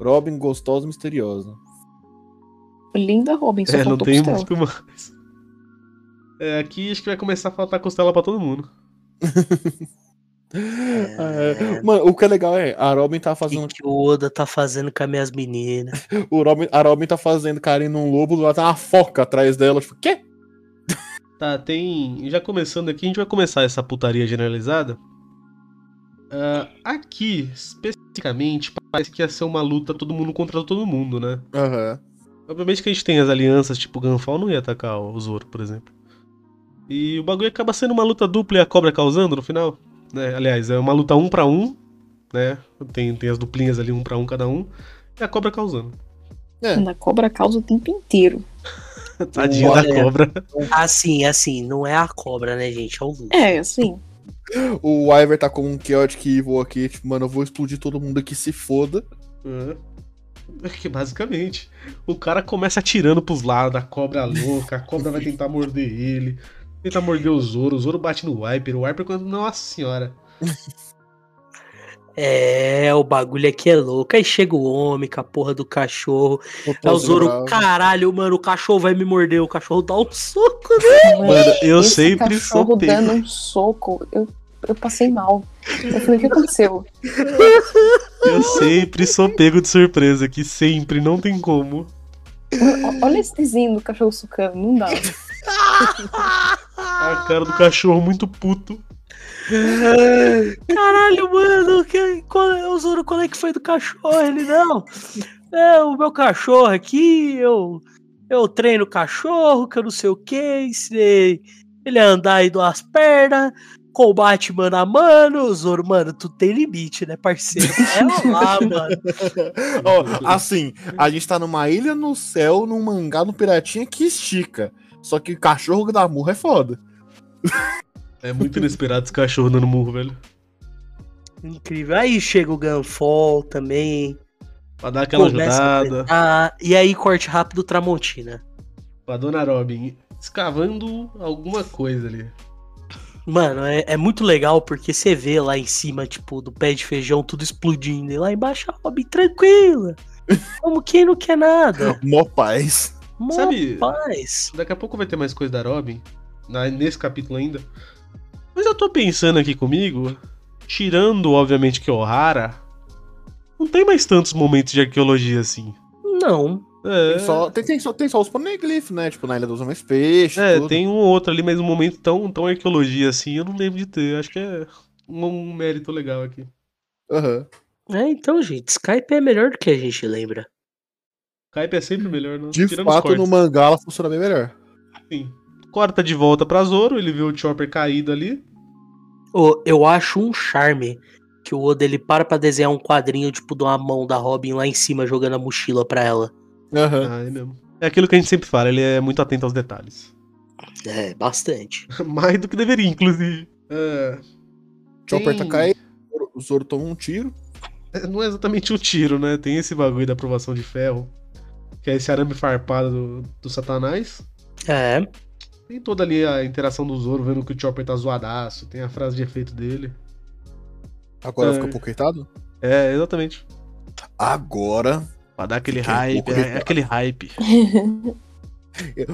Robin, gostosa e misteriosa. Linda Robin, só É, não tem costela. muito mais. É, aqui acho que vai começar a faltar costela pra todo mundo. É, Mano, o que é legal é, a Robin tá O que, fazendo. que o Oda tá fazendo com as minhas meninas? O Robin, a Robin tá fazendo carinho num lobo, lado tá uma foca atrás dela. Tipo, quê? Tá, tem. Já começando aqui, a gente vai começar essa putaria generalizada. Ah, aqui, especificamente, parece que ia ser uma luta todo mundo contra todo mundo, né? Aham. Obviamente que a gente tem as alianças, tipo o Gunfall não ia atacar o Zoro, por exemplo. E o bagulho acaba sendo uma luta dupla e a cobra causando no final. Né? Aliás, é uma luta um pra um, né? Tem, tem as duplinhas ali, um pra um cada um. E a cobra causando. Quando a cobra causa o tempo inteiro. Tadinha da Olha. cobra. Assim, assim, não é a cobra, né, gente? É o Luffy. É, assim. O Iver tá com um Chaotic Evil aqui, tipo, mano, eu vou explodir todo mundo aqui, se foda. É. Que basicamente, o cara começa atirando pros lados, a cobra é louca, a cobra vai tentar morder ele, tenta morder o Zoro, o Zoro bate no Wiper, o Wiper quando. Nossa senhora. É, o bagulho aqui é louco. Aí chega o homem com a porra do cachorro. É o Zoro, caralho, mano, o cachorro vai me morder. O cachorro dá um soco, né? Mano, eu Esse sempre sou cachorro pego. dando um soco, eu, eu passei mal. Eu falei, o que aconteceu? Eu sempre sou pego de surpresa aqui, sempre, não tem como. O- Olha esse desenho do cachorro sucando, não dá. A cara do cachorro muito puto. Caralho, mano, que, qual, o Zoro, qual é que foi do cachorro? Ele, não. É, o meu cachorro aqui, eu, eu treino cachorro, que eu não sei o que, ensinei ele a andar aí duas pernas, combate mano a mano. O Zoro, mano, tu tem limite, né, parceiro? É lá, mano. Ó, assim, a gente tá numa ilha no céu, num mangá, no piratinha que estica. Só que cachorro da murra é foda. É muito inesperado esse cachorro dando murro, velho. Incrível. Aí chega o Gunfall também. Pra dar aquela começa ajudada. enfrentar, e aí corte rápido Tramontina. Pra Dona Robin escavando alguma coisa ali. Mano, é, é muito legal porque você vê lá em cima, tipo, do pé de feijão tudo explodindo. E lá embaixo a Robin tranquila. Como quem não quer nada. Mó paz. Mó Sabe- paz. Daqui a pouco vai ter mais coisa da Robin. na- Nesse capítulo ainda. Mas eu tô pensando aqui comigo. Tirando, obviamente, que Ohara. Não tem mais tantos momentos de arqueologia assim. Não. É, Tem, só, tem, tem só, tem só os poneglyphs, né? Tipo, na Ilha dos Homens Peixes. é tudo. tem um ou outro ali, mas um momento tão, tão arqueologia assim, eu não lembro de ter. Acho que é um, um mérito legal aqui. Aham. É, então, gente, Skype é melhor do que a gente lembra. Skype é sempre melhor, não? De Tirando os fato, no mangá ela funciona bem melhor. Sim. Corta de volta pra Zoro, ele vê o Chopper caído ali. Eu acho um charme que o Oda ele para pra desenhar um quadrinho, tipo, de uma mão da Robin lá em cima jogando a mochila pra ela. Aham. Ah, é mesmo. É aquilo que a gente sempre fala, ele é muito atento aos detalhes. É, bastante. Mais do que deveria, inclusive. É, Chopper tá caindo, o Zoro toma um tiro. é, não é exatamente um tiro, né? Tem esse bagulho da aprovação de ferro. Que é esse arame farpado do, do Satanás. É. Tem toda ali a interação do Zoro vendo que o Chopper tá zoadaço. Tem a frase de efeito dele. Agora É. fica poquetado? É, exatamente. Agora. Pra dar aquele hype. É, é aquele hype.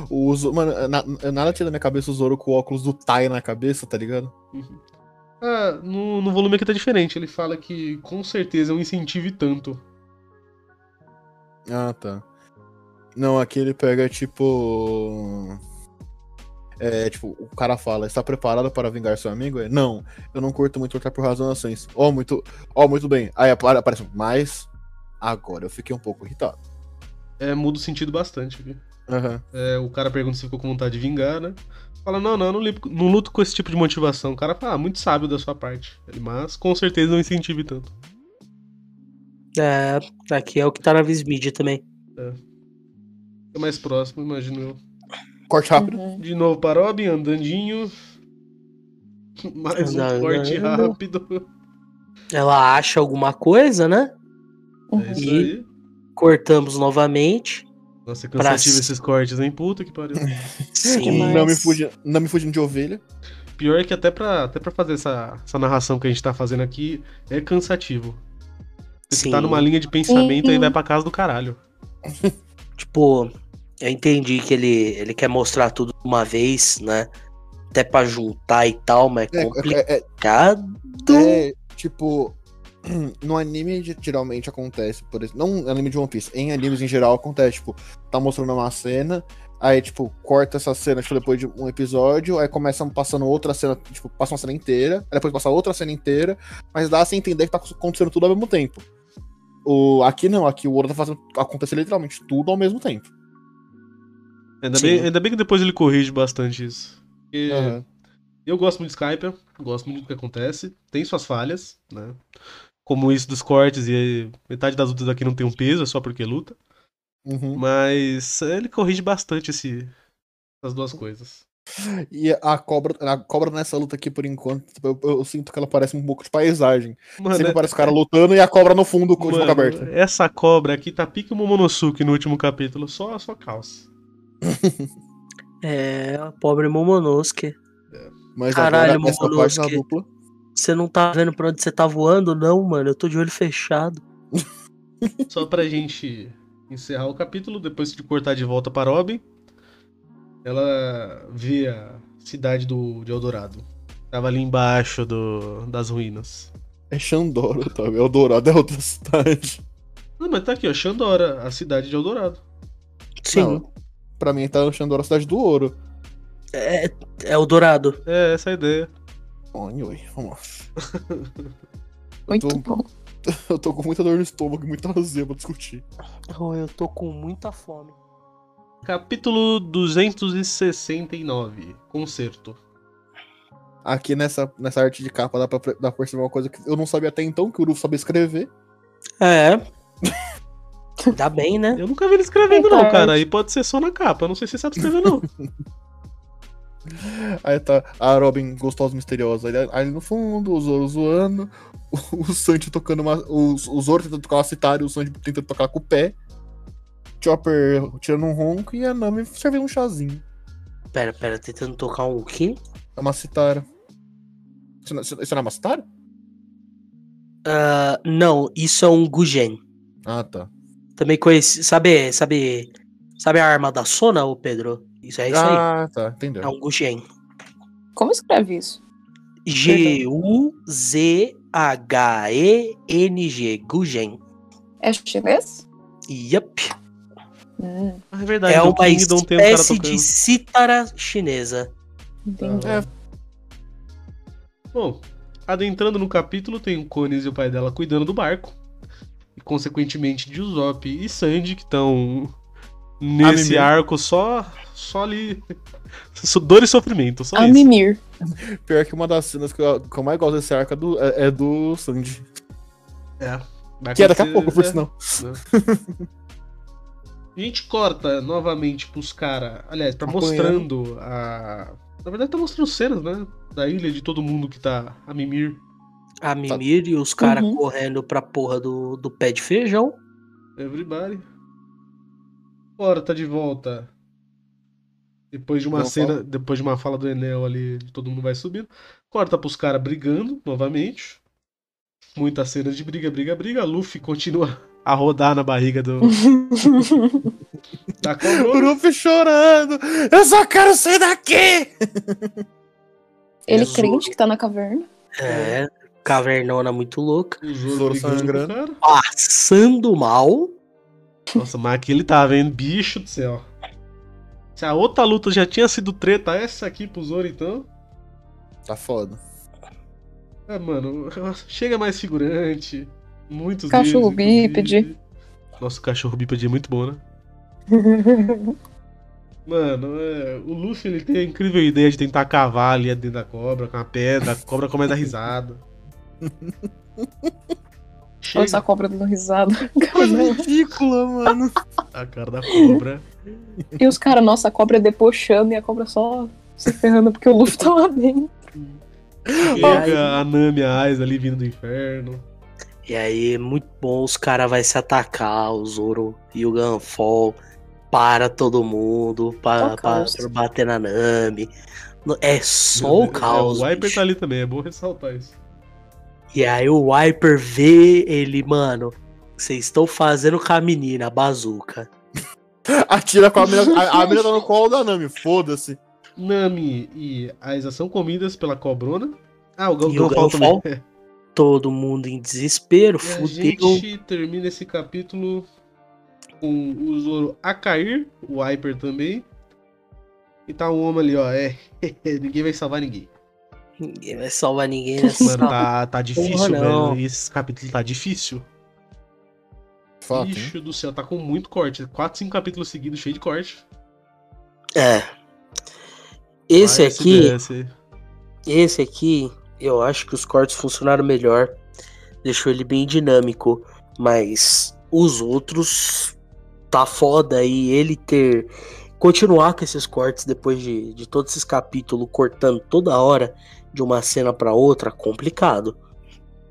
O Zoro, mano, na- nada tira da minha cabeça o Zoro com o óculos do Tai na cabeça, tá ligado? Ah, no, no volume aqui tá diferente. Ele fala que com certeza é um incentivo e tanto. Ah, tá. Não, aqui ele pega tipo. É, tipo, o cara fala, está preparado para vingar seu amigo? É, não, eu não curto muito lutar por razões. Ó, muito. Ó, muito bem. Aí apare- aparece, mas. Agora eu fiquei um pouco irritado. É, muda o sentido bastante aqui. Aham. É, o cara pergunta se ficou com vontade de vingar, né? Fala, não, não, eu não, li- não luto com esse tipo de motivação. O cara fala, ah, muito sábio da sua parte. Ele, mas com certeza não incentive tanto. É, aqui é o que tá na Vismídia também. É mais próximo, imagino eu. Corte rápido. Uhum. De novo para Robin, andandinho. Mais um Andando. corte rápido. Ela acha alguma coisa, né? É isso E- aí. Cortamos novamente. Nossa, é Pra cansativo esses cortes, hein? Puta que pariu. Sim. Demais. Não me, fugi, não me fugindo de ovelha. Pior é que até pra, até pra fazer essa, essa narração que a gente tá fazendo aqui é cansativo. Você Sim. tá numa linha de pensamento Sim. e vai pra casa do caralho. Tipo, eu entendi que ele, ele quer mostrar tudo de uma vez, né? Até pra juntar e tal, mas é É, complicado. é, é, tipo, no anime ge- geralmente acontece, por exemplo, não no anime de One Piece, em animes em geral acontece, tipo, tá mostrando uma cena, aí, tipo, corta essa cena, tipo, depois de um episódio, aí começa passando outra cena, tipo, passa uma cena inteira, aí depois passa outra cena inteira, mas dá a entender que tá acontecendo tudo ao mesmo tempo. O, aqui não, aqui o Oda tá fazendo acontecer literalmente tudo ao mesmo tempo. Ainda bem, ainda bem que depois ele corrige bastante isso. Porque Aham. eu gosto muito de Skype, gosto muito do que acontece, tem suas falhas, né? Como isso dos cortes e metade das lutas aqui não tem um peso, é só porque luta. Uhum. Mas ele corrige bastante esse, essas duas coisas. E a cobra, a cobra nessa luta aqui, por enquanto, tipo, eu, eu sinto que ela parece um pouco de paisagem. Mano, Sempre é- parece o cara lutando e a cobra no fundo com de boca Mano, aberta. essa cobra aqui tá pique o Momonosuke no último capítulo, só, só calça. É, a pobre Momonosuke. Mas Caralho, agora essa Momonosuke. página dupla. Você não tá vendo pra onde você tá voando? Não, mano. Eu tô de olho fechado. Só pra gente encerrar o capítulo, depois de cortar de volta para Robin, ela vê a cidade do, de Eldorado. Tava ali embaixo do, das ruínas. É Xandora, tá? Eldorado é outra cidade. Não, mas tá aqui, ó, Xandora, a cidade de Eldorado. Sim. Não. Pra mim, tá Xandora, a cidade do ouro. É, é o Dourado. É, essa é a ideia. Oi, oi, vamos lá. Muito tô- bom. Eu tô com muita dor no estômago e muita azia pra discutir. Oh, eu tô com muita fome. Capítulo 269, Concerto. Aqui nessa, nessa arte de capa dá pra, dá pra perceber uma coisa que eu não sabia até então, que o Uruf sabia escrever. É. Dá bem, né? Eu nunca vi ele escrevendo, não, cara. Aí pode ser só na capa. Eu não sei se você sabe escrever, não. Aí tá a Robin gostosa misteriosa ali, ali no fundo, o Zoro zoando, o, o Sanji tocando uma. O, o Zoro tentando tocar uma citária, o Sanji tentando tocar com o pé. Chopper tirando um ronco e a Nami servindo um chazinho. Pera, pera, tentando tocar um quê? É uma citara. Isso não, isso não é uma citara? Ah, não, isso é um Gujen. Ah, tá. Também conheci. Sabe, sabe. Sabe a arma da Sona, ô Pedro? Isso é isso aí. ah, tá. Entendeu. É um Gujen. Como escreve isso? G-U-Z-H-E-N-G. Gujen. É chinês? Yup. Hum, Ah, é verdade. É no uma Kingdom um cara espécie tocando. de cítara chinesa. entendi. É. Bom, adentrando no capítulo, tem o Cones e o pai dela cuidando do barco. E, consequentemente, de Usopp e Sandy, que estão nesse Mimir. arco só, só ali. Dor e sofrimento, só A isso. Mimir. Pior que uma das cenas que eu, que eu mais gosto desse arco é do, é, é do Sanji. É. Vai Que é daqui a pouco, por é. sinal. A gente corta novamente pros caras. Aliás, tá mostrando a. Na verdade, tá mostrando cenas, né? Da ilha de todo mundo que tá a mimir. A Mimir e os caras Uhum. correndo pra porra do, do pé de feijão. Everybody. Ora, tá de volta. Depois de uma Não cena, fala. depois de uma fala do Enel ali, de todo mundo vai subindo. Corta pros caras brigando novamente. Muitas cenas de briga, briga, briga. Luffy continua a rodar na barriga do, da O cobra. Luffy chorando! Eu só quero sair daqui! Ele Zoro. crente que tá na caverna. É, cavernona muito louca. O Zoro sangrando. Passando mal. Nossa, mas aqui ele tava vendo, bicho do céu. Se a outra luta já tinha sido treta, essa aqui pro Zoro então. Tá foda. É, mano, chega mais figurante. Muitos Cachorro deles, bípede. Nossa, o cachorro bípede é muito bom, né? Mano, é, o Luffy ele tem a incrível ideia de tentar cavar ali dentro da cobra com a pedra, a cobra começa a dar risada. Olha essa cobra dando risada. Coisa ridícula, mano. a cara da cobra. E os caras, nossa, a cobra é debochando e a cobra só se ferrando porque o Luffy tá lá dentro. Chega a Nami, a Ais ali vindo do inferno. E aí, muito bom, os caras vão se atacar, o Zoro e o Gunfall. para todo mundo, para, caos. bater na Nami. É só o caos. É, o Viper bicho. tá ali também, é bom ressaltar isso. E aí o Viper vê ele, mano. Vocês estão fazendo com a menina, a bazuca. Atira com a mina. A, a mina tá no colo da Nami, foda-se. Nami e Aiza são comidas pela cobrona. Ah, o o Galfal também. Galfal? Todo mundo em desespero, E a fudeu. gente termina esse capítulo com o Zoro a cair, o Viper também. E tá um homem ali, ó. É, ninguém vai salvar ninguém. Ninguém vai salvar ninguém nessa. Mano, tá, tá difícil, não. velho. Esse capítulo tá difícil. Fato, hein? Bicho do céu, tá com muito corte. 4, 5 capítulos seguidos, cheio de corte. É. Esse Vai, aqui, esse aqui, eu acho que os cortes funcionaram melhor. Deixou ele bem dinâmico. Mas os outros tá foda e ele ter. Continuar com esses cortes depois de, de todos esses capítulos, cortando toda hora de uma cena pra outra, complicado.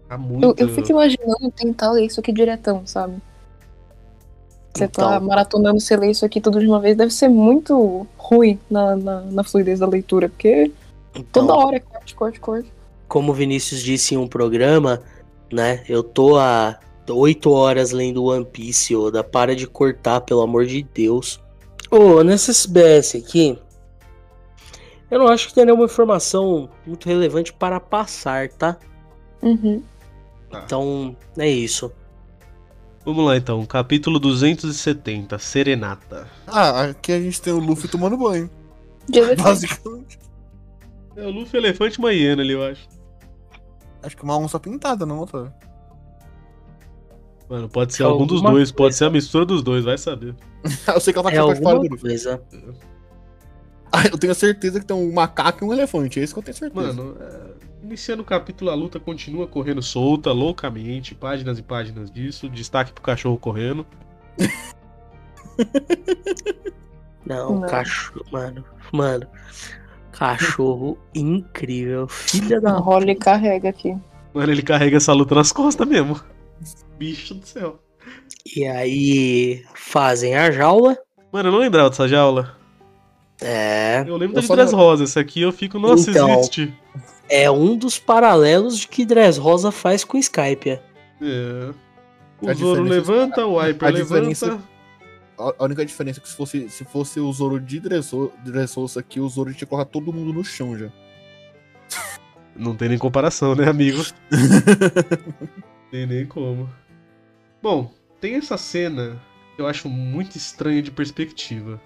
Tá muito. Eu, eu fico imaginando tentar ler isso aqui diretão, sabe? Você tá Então. maratonando, você lê isso aqui tudo de uma vez, deve ser muito ruim na, na, na fluidez da leitura, porque Então, toda hora é corte, corte, corte. como o Vinícius disse em um programa, né? Eu tô há oito horas lendo One Piece, Oda. Para de cortar, pelo amor de Deus. Ô, nessa SBS aqui, eu não acho que tem nenhuma informação muito relevante para passar, tá? Uhum. Então, é isso. Vamos lá então, capítulo 270, Serenata. Ah, aqui a gente tem o Luffy tomando banho. Basicamente. É o Luffy Elefante Maiano ali, eu acho. Acho que uma onça pintada, não, Otávio? Mano, pode ser É algum dos dois, pode coisa. ser a mistura dos dois, vai saber. Eu sei que ela tá É com a história do Luffy. coisa. Ah, eu tenho certeza que tem um macaco e um elefante, é isso que eu tenho certeza. Mano, é, iniciando o capítulo, a luta continua correndo solta, loucamente, páginas e páginas disso. Destaque pro cachorro correndo. Não, Não. cachorro, mano. Mano, cachorro incrível. Filha da A Holly carrega aqui. Mano, ele carrega essa luta nas costas mesmo. Bicho do céu. E aí fazem a jaula. Mano, eu não lembrava dessa jaula. É. Eu lembro Eu de Dress Rosa. Essa aqui eu fico, nossa, Então. existe. É um dos paralelos de que Dress Rosa faz com Skype. É. O A Zoro diferença- levanta, o Hyper a levanta. diferença- A única diferença é que se fosse, se fosse o Zoro de Dressrosa aqui, o Zoro tinha que colocar todo mundo no chão já. Não tem nem comparação, né, amigo? tem nem como. Bom, tem essa cena que eu acho muito estranha de perspectiva.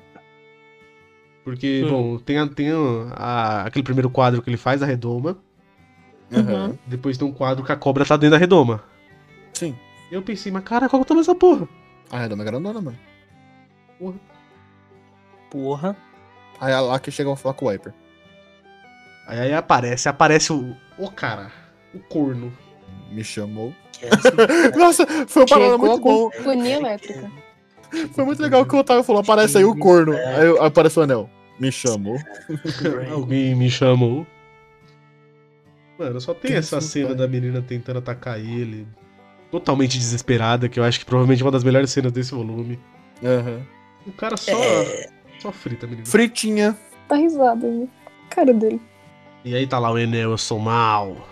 Porque, Hum. bom, tem, a- tem a- a- aquele primeiro quadro que ele faz, a redoma. Uhum. Depois tem um quadro que a cobra tá dentro da redoma. Sim. E eu pensei, mas cara, qual que tá essa porra? A redoma é grandona, mano. Porra. Aí a Laki chega a falar com o Viper. Aí, aí aparece, aparece o. O cara, o corno. Me chamou. Que é Nossa, foi uma parada muito com bom. companhia elétrica. Foi muito legal que o Otávio falou, aparece aí o corno. Aí, aí aparece o anel. Me chamou. Alguém me chamou. Mano, só tem essa cena da menina tentando atacar ele. Totalmente desesperada, que eu acho que provavelmente é uma das melhores cenas desse volume. Aham. O cara só. É. Só frita a menina. Fritinha. Tá risada ainda. Cara dele. E aí tá lá o Enel, eu sou mal.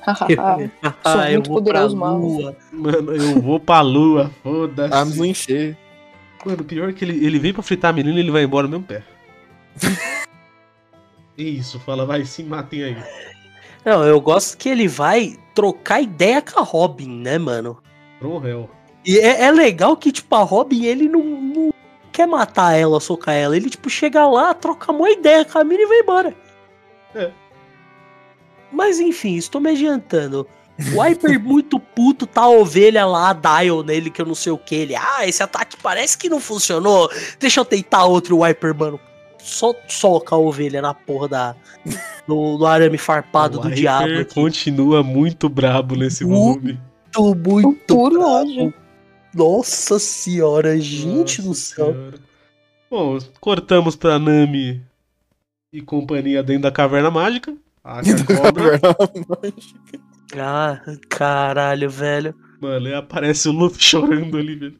Hahaha. Ah, eu muito vou pra poderoso, mal. lua. Mano, eu vou pra lua, Vamos foda-se. encher. Mano, o pior é que ele, ele vem pra fritar a menina e ele vai embora no mesmo pé. Isso, fala, vai, se matem aí. Não, eu gosto que ele vai trocar ideia com a Robin, né, mano? From hell. E é, é legal que, tipo, a Robin, ele não, não quer matar ela, socar ela. Ele, tipo, chega lá, troca uma ideia com a mina e vai embora. É. Mas, enfim, estou me adiantando. O Hyper muito puto, tá a ovelha lá, a dial nele, que eu não sei o que. Ele, ah, esse ataque parece que não funcionou. Deixa eu tentar outro. O Hyper, mano, só soca a ovelha na porra da, do, do arame farpado O do Hyper diabo. aqui. continua muito brabo nesse volume. Muito, muito puro bravo. ódio. Nossa senhora, gente Nossa do céu. Senhora. Bom, cortamos pra Nami e companhia dentro da caverna mágica. Acha a cobra. Ah, caralho, velho. Mano, aí aparece o Luffy chorando ali, velho.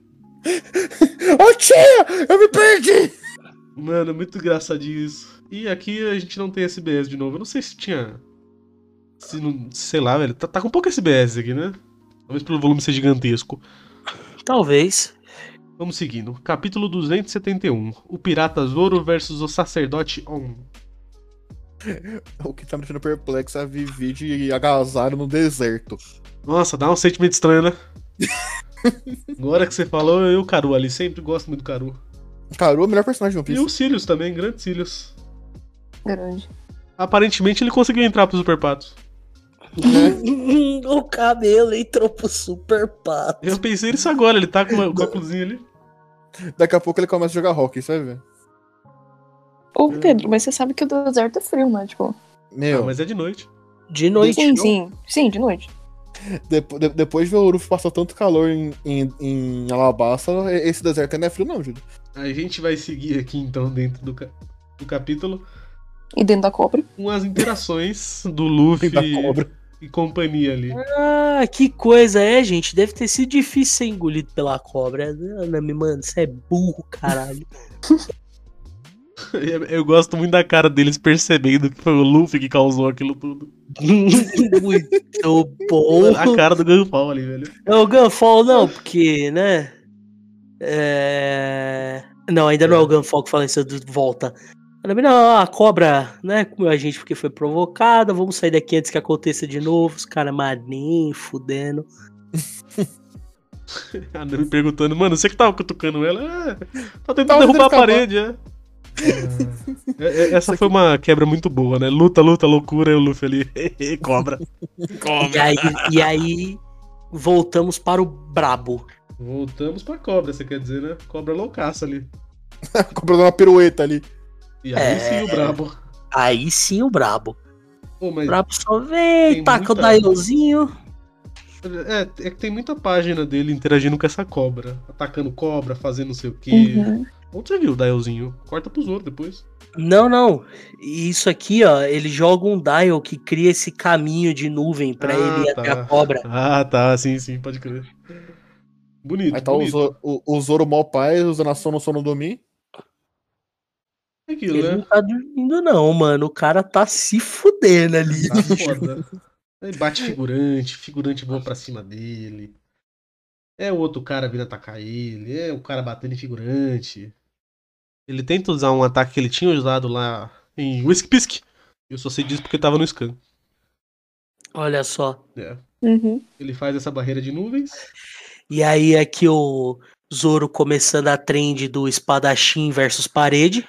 Ô tia, eu me perdi! Mano, muito engraçadinho isso. E aqui a gente não tem SBS de novo. Eu não sei se tinha. Se não. Sei lá, velho. Tá, tá com pouco SBS aqui, né? Talvez pelo volume ser gigantesco. Talvez. Vamos seguindo. Capítulo 271. O Pirata Zoro versus o Sacerdote On. O que tá me deixando perplexo é a Vivi de agasalho no deserto. Nossa, dá um sentimento estranho, né? Agora que você falou, eu e o Caru ali. Sempre gosto muito do Caru. Caru é o melhor personagem de One E Piece. o Sirius também, grandes Sirius. Grande. Aparentemente ele conseguiu entrar pro Super Patos. o cabelo entrou pro super pato. Eu pensei nisso agora, ele tá com o óculosinho ali. Daqui a pouco ele começa a jogar hockey, você vai ver. Ô, Pedro, mas você sabe que o deserto é frio, né? Tipo. Meu, Ah, mas é de noite. De noite. Sim, sim. Sim, de noite. depo- de- depois de ver o Luffy passar tanto calor em, em, em Alabasta, esse deserto ainda não é frio, não, Júlio. A gente vai seguir aqui então dentro do, ca- do capítulo E dentro da cobra. com as interações do Luffy Da cobra. e companhia ali. Ah, que coisa é, gente. Deve ter sido difícil ser engolido pela cobra. Ana, me mano, você é burro, caralho. Eu, gosto muito da cara deles percebendo que foi o Luffy que causou aquilo tudo. Muito bom. A cara do Gunfall ali, velho. É o Gunfall, não, porque, né? É... Não, ainda não é o Gunfall que fala isso de volta. Não, a cobra, né? Comeu a gente porque foi provocada. Vamos sair daqui antes que aconteça de novo. Os caras maninho, fudendo. A Nami perguntando, mano, você que tava cutucando ela? É, tá tentando Tava derrubar a parede, é. É, é, Essa foi uma quebra muito boa, né? Luta, luta, loucura, e o Luffy ali, cobra. E aí, e aí voltamos para o Brabo. Voltamos pra cobra, você quer dizer, né? Cobra loucaça ali. Cobra dando uma pirueta ali. E aí É. sim o brabo. Aí sim o Brabo. Pô, O mas Brabo só vem, taca muita- o Daiozinho. é, é que tem muita página dele interagindo com essa cobra. Atacando cobra, fazendo não sei o quê. Uhum. Onde você viu o Dialzinho? Corta pros outros depois. Não, não. Isso aqui, ó, ele joga um dial que cria esse caminho de nuvem pra Ah, ele ir tá. até a cobra. Ah, tá, sim, sim, pode crer. Bonito, Aí tá o bonito. Zoro, o, o Zoro Mó Pai usando a sono sono dormir. É aquilo, Ele não né? tá dormindo, não, mano. O cara tá se fudendo ali. Tá foda. Aí bate figurante, figurante voa pra cima dele. É o outro cara vindo atacar ele, é o cara batendo em figurante. Ele tenta usar um ataque que ele tinha usado lá em Whisk Pisk. Eu só sei disso porque tava no scan. Olha só. É. Uhum. Ele faz essa barreira de nuvens. E aí aqui o Zoro começando a trend do espadachim versus parede.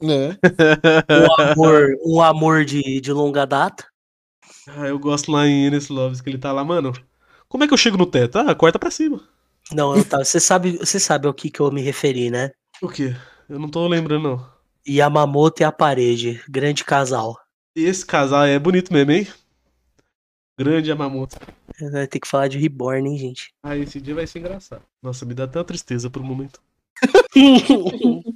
Né? Um amor, um amor de, de longa data. Ah, eu gosto lá em Enes Loves que ele tá lá, mano. Como é que eu chego no teto? Ah, corta pra cima. Não, eu tava, você sabe, você sabe ao que que eu me referi, né? O quê? Eu não tô lembrando, não. Yamamoto e a parede, grande casal. Esse casal é bonito mesmo, hein? Grande Yamamoto. Vai ter que falar de Reborn, hein, gente? Ah, esse dia vai ser engraçado. Nossa, me dá até uma tristeza por um momento.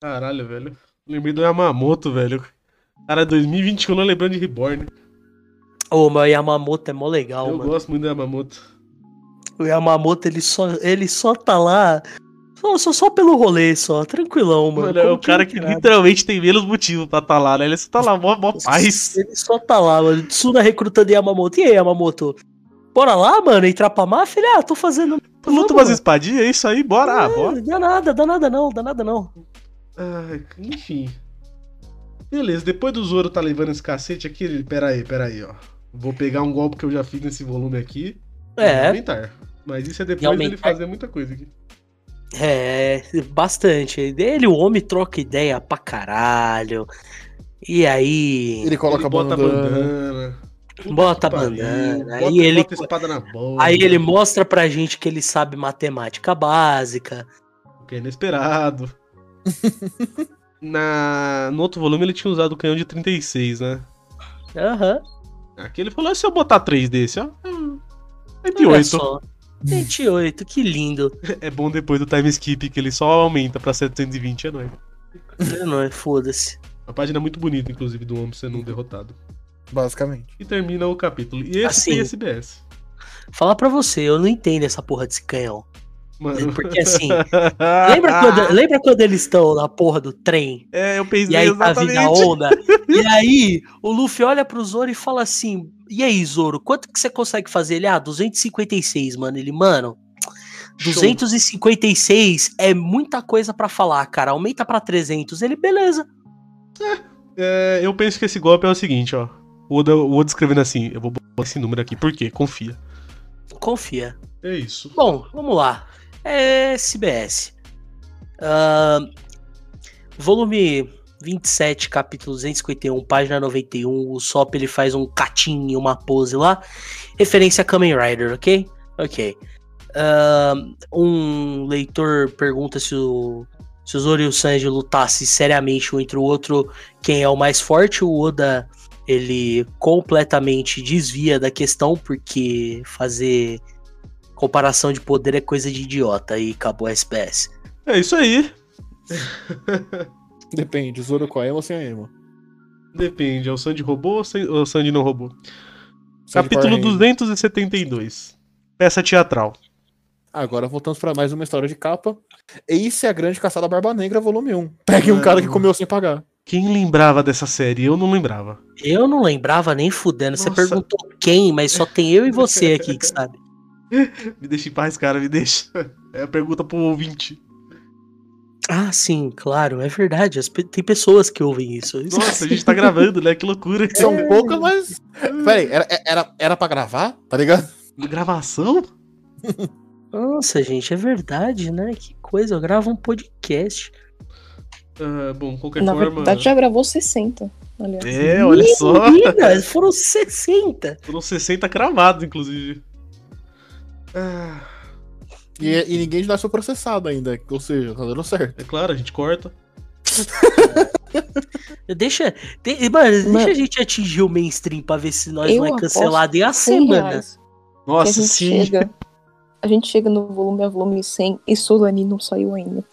Caralho, velho. Lembrei do Yamamoto, velho. Cara, 2021 eu lembrando de Reborn. Ô, mas o Yamamoto é mó legal, eu mano. gosto muito do Yamamoto. O Yamamoto, ele só, ele só tá lá. Só, só, só pelo rolê, só. Tranquilão, mano. Mano, é o cara que nada. literalmente tem menos motivo pra tá lá, né? Ele só tá lá, mó, mó paz. Ele só tá lá, mano. Tsuna recrutando Yamamoto. E aí, Yamamoto? Bora lá, mano, entrar pra máfia? Ele, ah, tô fazendo. Luta umas espadinhas, é isso aí, bora, ah, bora. Dá nada, dá nada não, dá nada não. Ai, enfim. Beleza, depois do Zoro tá levando esse cacete aqui, ele. Pera aí, pera aí, ó. Vou pegar um golpe que eu já fiz nesse volume aqui. É. Aumentar. Mas isso é depois dele fazer muita coisa aqui. É, bastante. Ele, o homem, troca ideia pra caralho. E aí. Ele coloca ele a bota a bandana. bandana. Bota a pariu, bandana, Bota, aí ele- bota a espada na boca. Aí ele mostra pra gente que ele sabe matemática básica. O que é inesperado. Na... No outro volume ele tinha usado o canhão de 36, né? Aham. Aqui ele falou: "E se eu botar três desse, ó. hum, Olha 28. só. 28, que lindo. É bom depois do time skip que ele só aumenta pra 720, é nóis. É foda-se. Uma página muito bonita, inclusive, do homem sendo um derrotado. Basicamente. E termina o capítulo. E esse Assim. tem SBS. Falar pra você, eu não entendo essa porra desse canhão. Mano. Porque assim, Lembra quando, lembra quando eles estão na porra do trem? É, eu pensei E aí tá exatamente. vindo a onda. e aí o Luffy olha pro Zoro e fala assim: E aí, Zoro, quanto que você consegue fazer? Ele, ah, 256, mano. Ele, mano, 256 é muita coisa pra falar, cara. Aumenta pra 300. Ele, beleza. É, eu penso que esse golpe é o seguinte, ó. O Oda, o Oda escrevendo assim, eu vou botar esse número aqui, por quê? Confia. Confia. É isso. Bom, vamos lá. É SBS. Ahn, volume 27, capítulo 251, página 91. O Sop ele faz um catim e uma pose lá. Referência a Kamen Rider, ok? Ok. Ahn, um leitor pergunta se o, se o Zoro e o Sanji lutassem seriamente um entre o outro, quem é o mais forte. O Oda ele completamente desvia da questão, porque fazer comparação de poder é coisa de idiota e acabou a SPS. É isso aí. Depende, Zoro com a emo ou sem a emo? Depende, é o Sandy roubou ou o Sandy não roubou? Sandy Capítulo Power Rangers. 272. Peça teatral. Agora voltamos pra mais uma história de capa. Ace é a grande caçada Barba Negra, volume 1. Pegue um cara que comeu sem pagar. Quem lembrava dessa série? Eu não lembrava. Eu não lembrava nem fudendo. Você Nossa. perguntou quem, mas só tem eu e você aqui que sabe. Me deixa em paz, cara, me deixa. É a pergunta pro ouvinte. Ah, sim, claro, é verdade. as pe- tem pessoas que ouvem isso. Isso- Nossa, a gente tá gravando, né? Que loucura. São poucas, mas. Peraí, era, era, era pra gravar? Tá ligado? Gravação? Nossa, gente, é verdade, né? Que coisa. Eu gravo um podcast. Ah, bom, qualquer Na forma. verdade, já gravou 60. Aliás. É, olha só. Menina, foram 60. Foram 60 cravados, inclusive. Ah, E, e ninguém de nós foi processado ainda. Ou seja, tá dando certo. é claro, a gente corta. Deixa, de- mano, deixa Mano. a gente atingir o mainstream pra ver se nós Eu não é cancelado em a 100 semana. que a Nossa, gente sim. chega. A gente chega no volume a volume 100 e Solani não saiu ainda.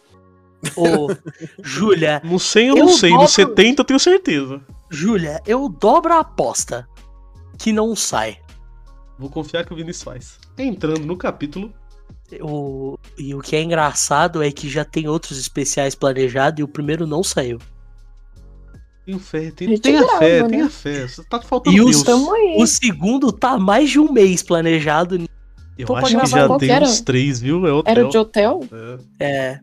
Ô, Júlia, No 100 eu não Eu sei, no dobro- 70 eu tenho certeza. Júlia, eu dobro a aposta que não sai. Vou confiar que o Vinícius faz. Entrando no capítulo. O, e o que é engraçado é que já tem outros especiais planejados e o primeiro não saiu. Tenho fé, gente tenha grava, fé, né? tenha fé. Tá faltando E aí. O segundo tá mais de um mês planejado. Eu pra acho que já tem era? uns três, viu? É hotel. Era de hotel? É. É.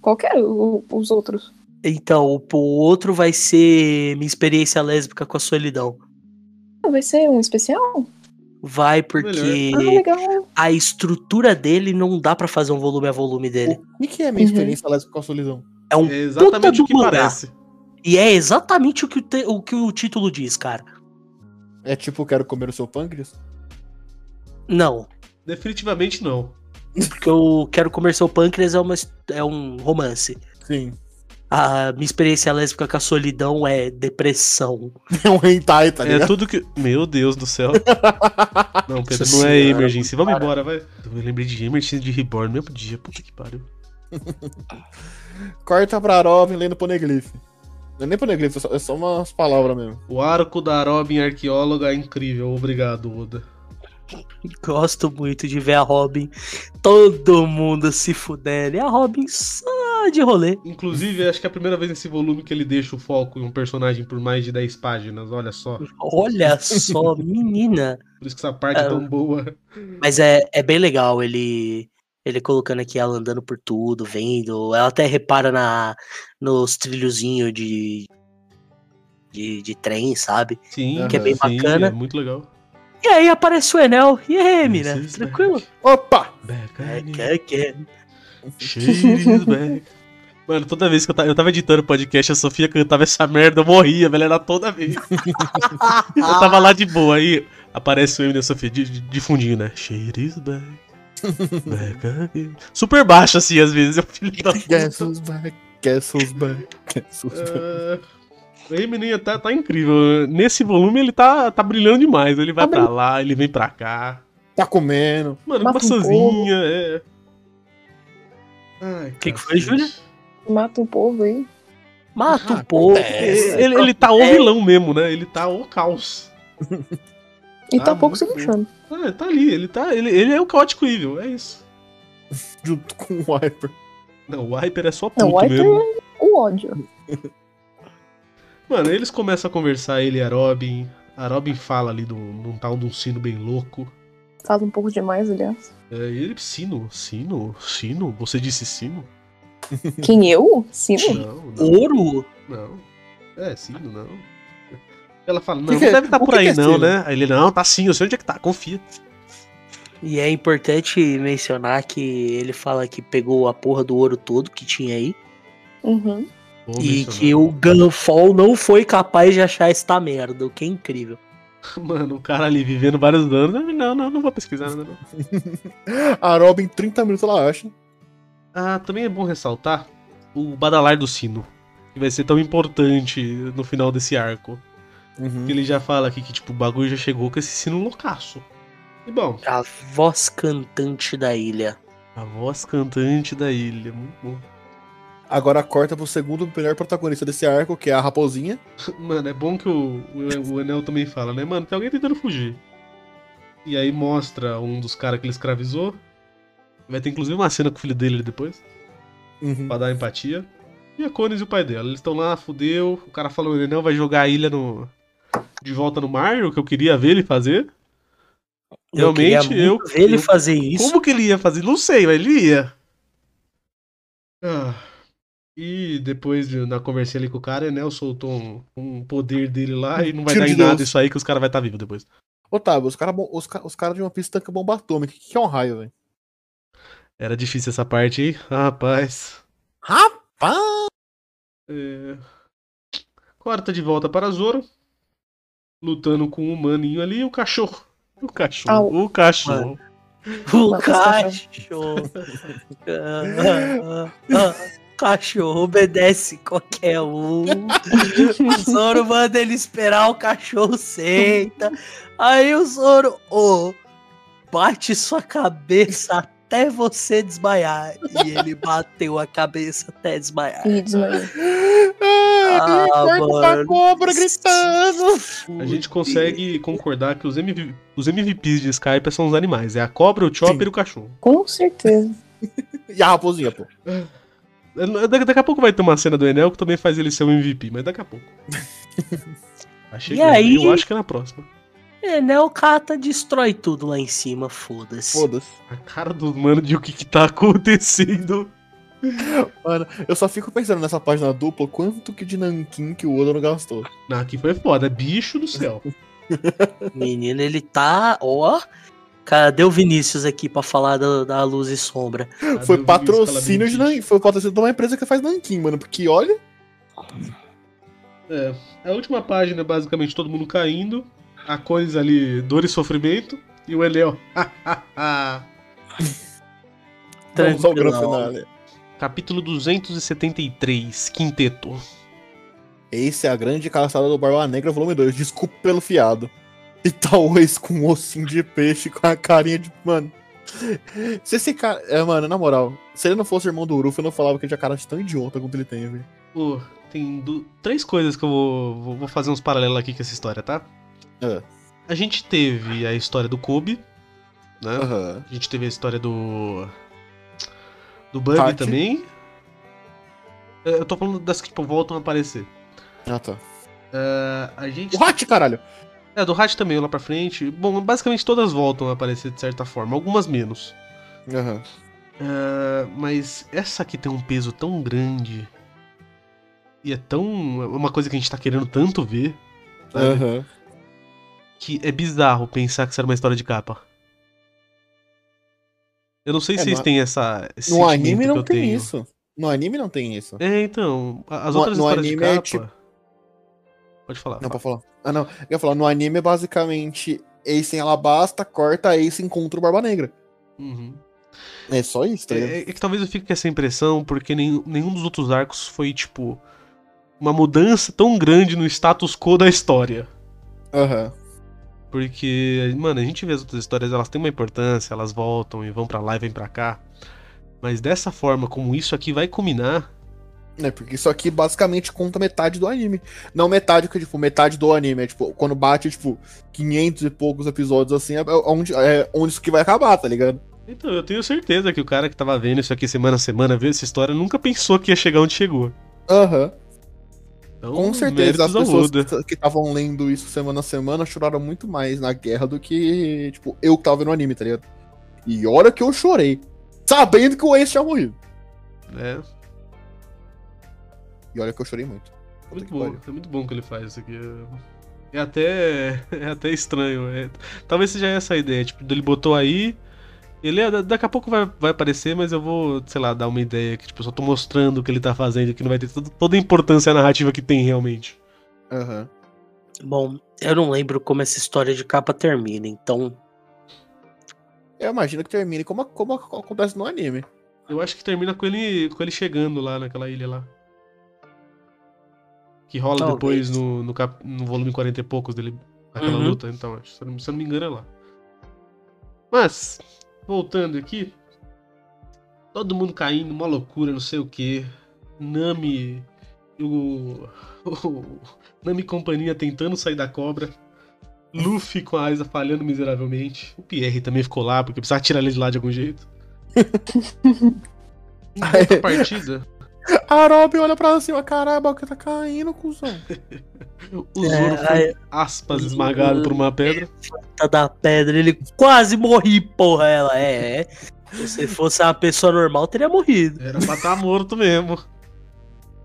Qual que era o- os outros? Então, o, o outro vai ser minha experiência lésbica com a solidão. Ah, Vai ser um especial? Vai porque Ah, a estrutura dele não dá pra fazer um volume a volume dele. O que, é a minha Uhum. experiência lésbica com a solidão? É um É exatamente puta o que do mangá. parece. E é exatamente o que o, te- o que o título diz, cara. É tipo, quero comer o seu pâncreas? Não. Definitivamente não. Porque eu quero comer seu pâncreas é, uma, é um romance. Sim. A minha experiência lésbica com a solidão é depressão. É um hentai, tá é ligado? tudo que. Meu Deus do céu. Não, Pedro, Nossa não é senhora, emergência. Vamos para. embora, vai. Eu lembrei de emergência de Reborn no mesmo dia. Puta que pariu. Corta pra Robin lendo Poneglyph. Não é nem Poneglyph, é só, é só umas palavras mesmo. O arco da Robin arqueóloga é incrível. Obrigado, Oda. Gosto muito de ver a Robin, todo mundo se fudendo. E a Robin só de rolê. Inclusive, acho que é a primeira vez nesse volume que ele deixa o foco em um personagem por mais de 10 páginas. Olha só. Olha só, menina. Por isso que essa parte é Ah, tão boa. Mas é, é bem legal ele ele colocando aqui ela andando por tudo, vendo. Ela até repara na nos trilhozinhos de, de de trem, sabe? Sim, Que é bem sim, bacana. É muito legal. E aí aparece o Enel. E aí, mina? Is Tranquilo? Opa! Back É, again. É, back. Mano, toda vez que eu tava, eu tava editando o podcast, a Sofia cantava essa merda, eu morria, velho, era toda vez. eu tava lá de boa, aí aparece o M da Sofia de, de, fundinho, né? Shade is back. Back. Super baixo, assim, às vezes, eu filho da Guess who's back? Guess who's back? Guess who's back? Ah, O Eminem tá, tá incrível. Nesse volume ele tá, tá brilhando demais. Ele vai Tá pra lá, ele vem pra cá. Tá comendo. Mano, um maçãzinha, é. Ai, Que que foi. Júlia? Mata um povo aí. Mata Ah, um pouco. acontece. Ele, ele tá o vilão mesmo, né? Ele tá o caos. E Ah, tá pouco se lixando. Ah, ele tá ali, ele tá. Ele, ele é o caótico evil, é isso. Junto com o Viper. Não, o Hyper é só puto Não, o Hyper mesmo. é o ódio. Mano, eles começam a conversar, ele e a Robin. A Robin fala ali de um de um tal de um sino bem louco. Fala um pouco demais, aliás. É, ele, sino, sino, sino? Você disse sino? Quem eu? Sino? Não, não, Ouro? não. É, sino, não. Ela fala, não, Que não que é- deve estar o por que aí que é não, sino? né? Aí ele, não, tá sim, eu sei onde é que tá, confia. E é importante mencionar que ele fala que pegou a porra do ouro todo que tinha aí. Uhum. E mencionar. que o Gunfall não foi capaz de achar esta merda, o que é incrível. Mano, o cara ali vivendo vários anos. Não, não, não vou pesquisar nada, não. A Robin, 30 minutos ela acha. Ah, também é bom ressaltar o badalar do sino. Que vai ser tão importante no final desse arco. Uhum. Que ele já fala aqui que, tipo, o bagulho já chegou com esse sino loucaço. E bom, A voz cantante da ilha. a voz cantante da ilha. Muito bom. Agora corta pro segundo melhor protagonista desse arco, que é a Raposinha. Mano, é bom que o, o, o Enel também fala, né? Mano, tem alguém tentando fugir. E aí mostra um dos caras que ele escravizou. Vai ter inclusive uma cena com o filho dele ali depois. Uhum. Pra dar empatia. E a Cones e o pai dela. Eles estão lá, fudeu. O cara falou, o Enel vai jogar a ilha no... de volta no mar, o que eu queria ver ele fazer. Eu queria Realmente, eu- ver ele eu- fazer isso. Como que ele ia fazer? Não sei, mas ele ia. Ah. E depois, de- na conversa ali com o cara, Enel soltou um, um poder dele lá e não vai Tiro dar em de nada Deus. isso aí que os caras vão estar vivos depois. Otávio, os caras os ca- os cara de uma pista tancam bomba atômica. O que que é um raio, velho? Era difícil essa parte aí. Ah, rapaz. Rapaz! É... Corta de volta para Zoro. Lutando com o maninho ali e o cachorro. O cachorro. Au. O cachorro. O Mata os cachorro. Ah, ah, ah, cachorro obedece qualquer um. O Zoro manda ele esperar, o cachorro senta. Aí o Zoro, ô, bate sua cabeça até você desmaiar. E ele bateu a cabeça até desmaiar. E desmaiou. Ah, mano. cobra gritando! A gente consegue concordar que os, MV os MVPs de Skype são os animais. É a cobra, o chopper Sim. e o cachorro. Com certeza. E a raposinha, pô. Da- Daqui a pouco vai ter uma cena do Enel que também faz ele ser um MVP, mas daqui a pouco. Achei E que aí? Eu acho que é na próxima. Enel Kata destrói tudo lá em cima, foda-se. Foda-se. A cara do mano de o que, que tá acontecendo. Mano, eu só fico pensando nessa página dupla, quanto que de nanquim que o Oda não gastou. Não, aqui foi foda, bicho do céu. Menino, ele tá, ó. Cadê o Vinícius aqui pra falar da, da luz e sombra? Cadê Foi patrocínio de nanquim. Foi patrocínio de uma empresa que faz nanquim, mano. Porque olha. É, a última página é basicamente todo mundo caindo, a Cones ali, dor e sofrimento, e o Enel. Vamos ao grande finale. Capítulo 273, Quinteto. Esse é a grande caçada do Barba Negra, volume 2. Desculpa pelo fiado. E talvez com um ossinho de peixe, com a carinha de. Mano. Se esse cara. É, mano, na moral. Se ele não fosse irmão do Uruf, eu não falava que ele tinha cara de tão idiota quanto ele tem, velho. Pô, tem du- três coisas que eu vou, vou- vou fazer uns paralelos aqui com essa história, tá? É. A gente teve a história do Kobe, né? Aham. A gente teve a história do. Do Bug também. É, Eu tô falando das que tipo, voltam a aparecer. Ah, tá. É, a gente. O Hat, caralho! É, do Hatch também lá pra frente. Bom, basicamente todas voltam a aparecer de certa forma, algumas menos. Aham. É, mas essa aqui tem um peso tão grande. E é tão. é uma coisa que a gente tá querendo tanto ver. sabe? Aham. Que é bizarro pensar que isso era uma história de capa. Eu não sei É, se vocês no- têm essa. No anime não tem tenho. isso. No anime não tem isso. É, então. As No- outras no histórias de é capa. tipo- Pode falar. Não, fala. pra falar. Ah, não. Eu ia falar, no anime é basicamente Ace em Alabasta, corta Ace encontra o Barba Negra. Uhum. É só isso, tá? É, é que talvez eu fique com essa impressão porque nenhum, nenhum dos outros arcos foi, tipo, uma mudança tão grande no status quo da história. Aham. Porque, mano, a gente vê as outras histórias, elas têm uma importância, elas voltam e vão pra lá e vêm pra cá. Mas dessa forma, como isso aqui vai culminar, É, porque isso aqui basicamente conta metade do anime. Não metade, que tipo, metade do anime. É tipo, quando bate, tipo, 500 e poucos episódios assim, é onde, é onde isso que vai acabar, tá ligado? Então, eu tenho certeza que o cara que tava vendo isso aqui semana a semana, viu essa história, nunca pensou que ia chegar onde chegou. Aham. Então, Com certeza as pessoas que estavam lendo isso semana a semana choraram muito mais na guerra do que, tipo, eu que tava vendo o anime, tá ligado? E olha que eu chorei. Sabendo que o Ace tinha morrido. É, E olha que eu chorei muito. Puta muito bom. pariu. É muito bom que ele faz isso aqui. É é até, é até estranho. é- talvez seja essa a ideia. Tipo, ele botou aí. Ele é- daqui a pouco vai, vai aparecer, mas eu vou, sei lá, dar uma ideia que tipo, eu só tô mostrando o que ele tá fazendo, que não vai ter todo- toda a importância narrativa que tem realmente. Aham. Bom, eu não lembro como essa história de capa termina, então. Eu imagino que termine como, como acontece no anime. Eu acho que termina com ele, com ele chegando lá naquela ilha lá. Que rola Talvez. depois no, no, cap- no volume 40 e poucos dele, aquela Uhum. luta. Então, acho, se, eu não, se eu não me engano, é lá. Mas, voltando aqui. Todo mundo caindo, uma loucura, não sei o que. Nami e o, o. Nami e companhia tentando sair da cobra. Luffy com a Aiza falhando miseravelmente. O Pierre também ficou lá, porque precisava tirar ele de lá de algum jeito. Em outra partida, A Robin olha pra cima, caralho, o que tá caindo, cuzão. o Zoro É, foi, aspas, esmagado por uma pedra. Tá da pedra, ele quase morri, porra. Ela é. é. Se você fosse uma pessoa normal, teria morrido. Era pra estar morto mesmo.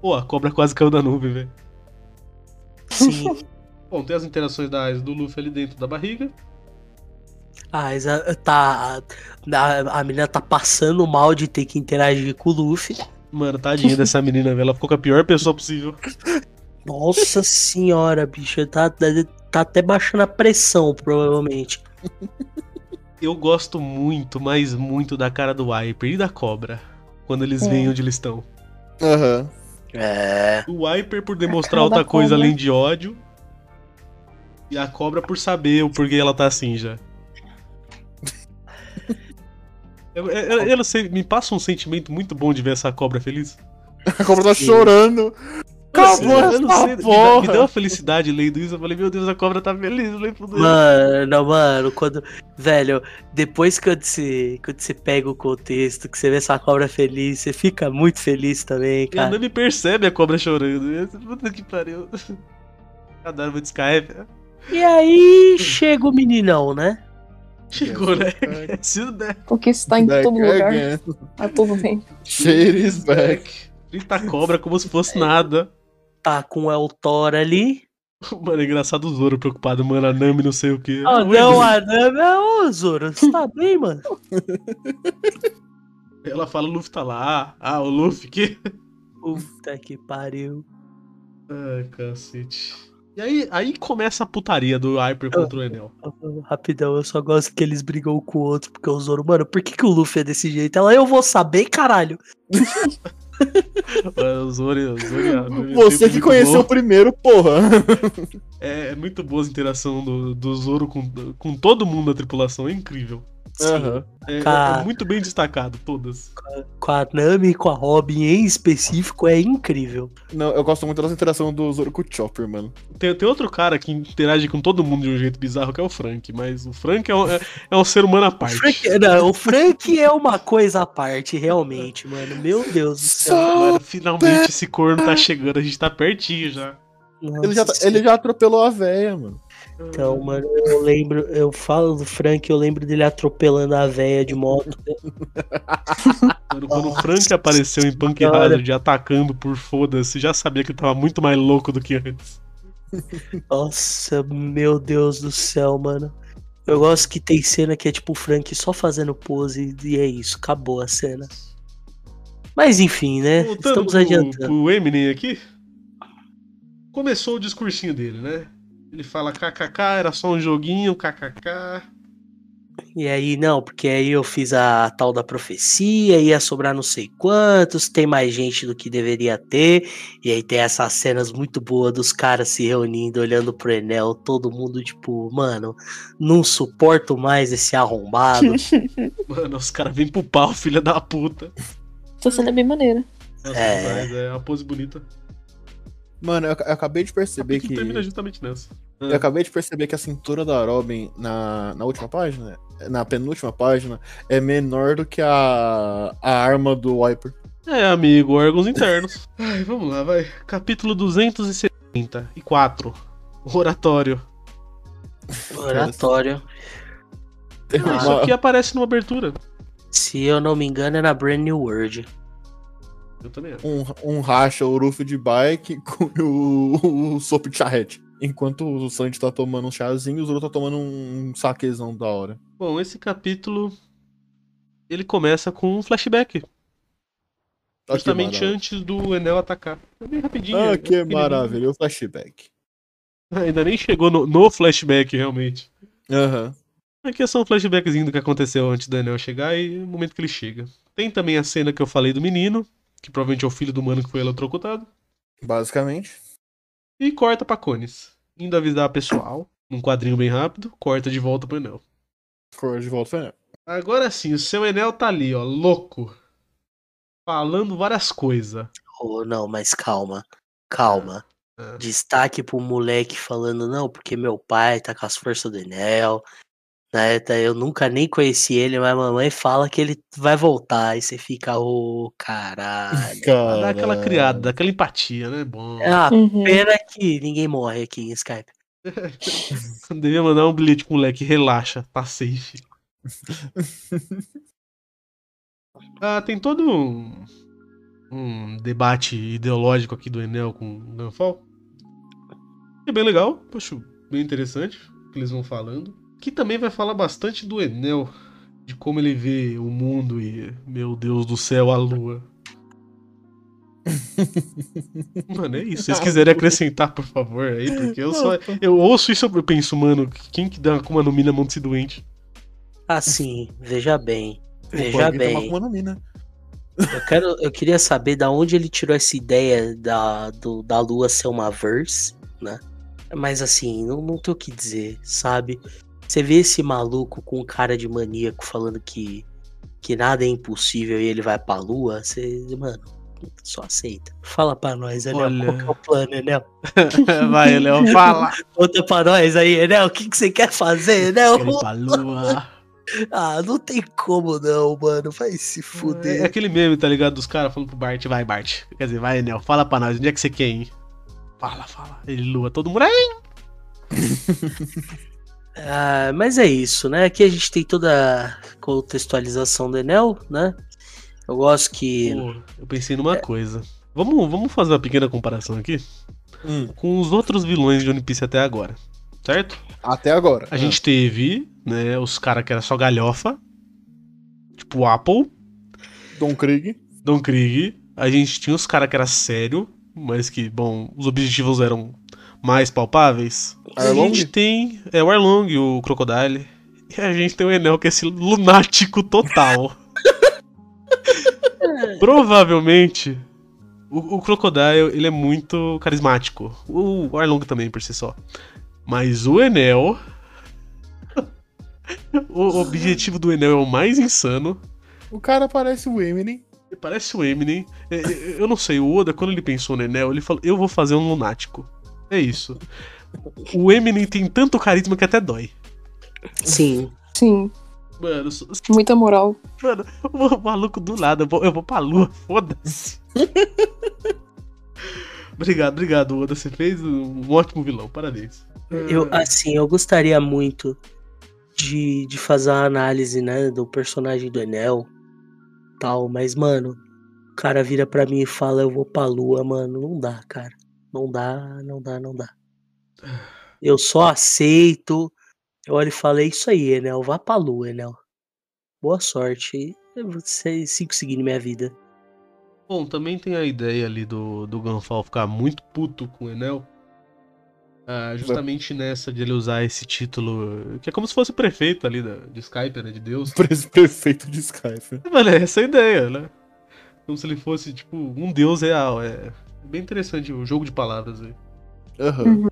Pô, a cobra quase caiu da nuvem, velho. Sim. Bom, tem as interações da Aiza e do Luffy ali dentro da barriga. A Isa tá. A, a menina tá passando mal de ter que interagir com o Luffy. Mano, tadinha dessa menina, velho. Ela ficou com a pior pessoa possível. Nossa senhora, bicho. Tá, tá, até baixando a pressão, provavelmente. Eu gosto muito, mas muito da cara do Viper e da cobra. Quando eles É. veem onde eles estão. Aham. É. O Viper por demonstrar outra coisa cobra. além de ódio. E a cobra por saber o porquê ela tá assim já. Eu, eu, eu não sei, me passa um sentimento muito bom de ver essa cobra feliz. A cobra tá Sim. chorando. Acabou eu não essa sei, me, dá- porra. me deu uma felicidade lendo isso. Eu falei, meu Deus, a cobra tá feliz. Eu. Mano, mano, quando. Velho, depois que você, quando você pega o contexto, que você vê essa cobra feliz, você fica muito feliz também, E a cara. Nami percebe a cobra chorando. Eu, Puta que pariu. Adoro muito Skype. E aí chega o meninão, né? Né? Se o der. Porque está em Back todo lugar, again. a todo tempo. Shade is back. Frita a cobra como se fosse nada. Tá com o El Thor ali. Mano, é engraçado o Zoro preocupado, mano. A Nami não sei o que. Ah, não, a Nami. Ô, Zoro, você tá bem, mano? Ela fala, o Luffy tá lá. Ah, o Luffy que. Puta que pariu. Ai, cacete. E aí, aí começa a putaria do Hyper contra o Enel. Rapidão, eu só gosto que eles brigam com o outro, porque o Zoro, mano, por que, que o Luffy é desse jeito? Ela, eu vou saber, caralho. o Zoro, o Zoro e é Você que conheceu bom. primeiro, porra. É, é muito boa a interação do, do Zoro com, com todo mundo da tripulação. É incrível. Aham. É, Cara. é muito bem destacado, todas. Com a Nami e com a Robin em específico é incrível. Não, eu gosto muito da interação do Zoro com o Chopper, mano. Tem, tem outro cara que interage com todo mundo de um jeito bizarro, que é o Frank. Mas o Frank é um, é, é um ser humano à O parte. Frank, não, o Frank é uma coisa à parte, realmente, mano. Meu Deus do céu. Mano, finalmente esse corno tá chegando, a gente tá pertinho já. Ele já, tá- Nossa ele já atropelou a véia, mano. Então, mano, eu lembro, eu falo do Frank, eu lembro dele atropelando a véia de moto. Mano, quando o Frank apareceu em Punk. Hazard atacando por foda-se, já sabia que ele tava muito mais louco do que antes. Nossa, meu Deus do céu, mano. Eu gosto que tem cena que é tipo o Frank só fazendo pose e é isso, acabou a cena. Mas enfim, né? Voltando Estamos adiantando. pro Eminem aqui. Começou o discursinho dele, né? Ele fala kkk, era só um joguinho, kkk. E aí, não, porque aí eu fiz a tal da profecia, ia sobrar não sei quantos, tem mais gente do que deveria ter. E aí tem essas cenas muito boas dos caras se reunindo, olhando pro Enel, todo mundo tipo, mano, não suporto mais esse arrombado. Mano, os caras vêm pro pau, filha da puta. Essa cena é bem maneira. Nossa, É. mas é uma pose bonita. Mano, eu, eu acabei de perceber que que. termina justamente nessa. Ah. Eu acabei de perceber que a cintura da Robin na, na última página, na penúltima página, é menor do que a, a arma do Wiper. É, amigo, órgãos internos. Ai, vamos lá, vai. Capítulo 274. Oratório. Oratório. Tem Ah, Isso aqui aparece numa abertura. Se eu não me engano, é na Brand New World. Eu também acho. um, um racha o Ruff de bike com o, o sopo de charrete. Enquanto o Sanji tá tomando um chazinho, o Zoro tá tomando um saquezão da hora. Bom, esse capítulo. Ele começa com um flashback. Que Justamente antes do Enel atacar. É bem rapidinho. Ah, é que pequenininho. maravilha, o flashback. Ainda nem chegou no, no flashback, realmente. Aham. Aqui é só um flashbackzinho do que aconteceu antes do Enel chegar e o momento que ele chega. Tem também a cena que eu falei do menino, que provavelmente é o filho do mano que foi eletrocutado. Basicamente. E corta pra Cones. Indo avisar a pessoal, num quadrinho bem rápido, corta de volta pro Enel. Cor de volta foi. Agora sim, o seu Enel tá ali, ó, louco. Falando várias coisas. Oh, não, mas calma. Calma. Ah. Destaque pro moleque falando, não, porque meu pai tá com as forças do Enel. Né? Eu nunca nem conheci ele, mas a mamãe fala que ele vai voltar. E você fica, ô, caralho. Cara. Dá aquela criada, dá aquela empatia, né? Bom. Ah, Uhum. pena que ninguém morre aqui em Skype. Devia mandar um bilhete pro moleque, relaxa, tá safe. ah, tem todo um, um debate ideológico aqui do Enel com o Gunfall. É bem legal, acho bem interessante o que eles vão falando. Que também vai falar bastante do Enel, de como ele vê o mundo e, meu Deus do céu, a lua. Mano, é isso. Se vocês quiserem acrescentar, por favor, aí, porque eu só. Eu ouço isso e eu penso, mano, quem que dá uma Akuma no Mi na mão desse doente? Assim, veja bem. Veja alguém tem uma bem. Né? Eu, quero, eu queria saber da onde ele tirou essa ideia da, do, da lua ser uma verse, né? Mas assim, não, não tem o que dizer, sabe? Você vê esse maluco com cara de maníaco falando que, que nada é impossível e ele vai pra lua, você, mano, só aceita. Fala pra nós, Enel, Olha. qual que é o plano, Enel? Vai, Léo, fala. Conta pra nós aí, Enel, o que, que você quer fazer, Enel? Quer ir pra lua. Ah, não tem como não, mano, vai se É fuder. aquele meme, tá ligado? Dos caras falando pro Bart, vai, Bart. Quer dizer, vai, Enel, fala pra nós, onde é que você quer ir? Fala, fala. Ele lua, todo mundo aí. Ah, mas é isso, né? Aqui a gente tem toda a contextualização do Enel, né? Eu gosto que. Pô, eu pensei numa coisa. Vamos, vamos fazer uma pequena comparação aqui Hum, com os outros vilões de One Piece até agora, certo? até agora. A gente teve, né, os caras que era só galhofa, tipo o Apple, Don Krieg. Don Krieg. A gente tinha os caras que era sério, mas que, bom, os objetivos eram mais palpáveis. A Arlong? gente tem é, o Arlong, o Crocodile. E a gente tem o Enel, que é esse lunático total. Provavelmente, o, o Crocodile, ele é muito carismático. O, o Arlong também, por si só. Mas o Enel... o objetivo do Enel é o mais insano. O cara parece o Eminem. Ele Parece o Eminem. É, é, Eu não sei, o Oda, quando ele pensou no Enel, ele falou: Eu vou fazer um lunático. É isso. O Eminem tem tanto carisma que até dói. Sim. Sim, Mano, muita moral. mano o maluco do lado, eu vou, eu vou pra lua, foda-se. obrigado, obrigado, Oda. Você fez um ótimo vilão, parabéns. Eu, assim, eu gostaria muito de, de fazer uma análise, né, do personagem do Enel tal, mas, mano, o cara vira pra mim e fala, eu vou pra lua, mano, não dá, cara. Não dá, não dá, não dá. Eu só aceito. Eu olho e falo, é isso aí, Enel, vá pra lua, Enel. Boa sorte. Você sigo seguindo minha vida. Bom, também tem a ideia ali do, do Gunfall ficar muito puto com o Enel. Ah, justamente nessa de ele usar esse título, que é como se fosse prefeito ali da, de Skype, né? De Deus. Pre- Prefeito de Skype. Mano, é essa a ideia, né? Como se ele fosse, tipo, um deus real. É bem interessante o jogo de palavras aí. Aham.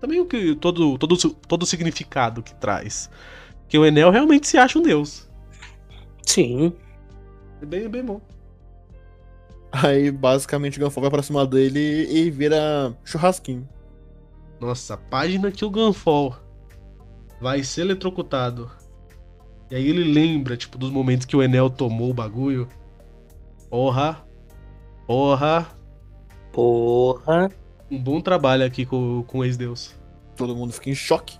Também o que. Todo, todo, todo o significado que traz. Que o Enel realmente se acha um deus. Sim. É bem, é bem bom. Aí, basicamente, o Gunfall vai pra cima dele e vira churrasquinho. Nossa, a página que o Gunfall vai ser eletrocutado. E aí ele lembra, tipo, dos momentos que o Enel tomou o bagulho. Porra. Porra. Porra. Um bom trabalho aqui com, com o ex-deus. Todo mundo fica em choque.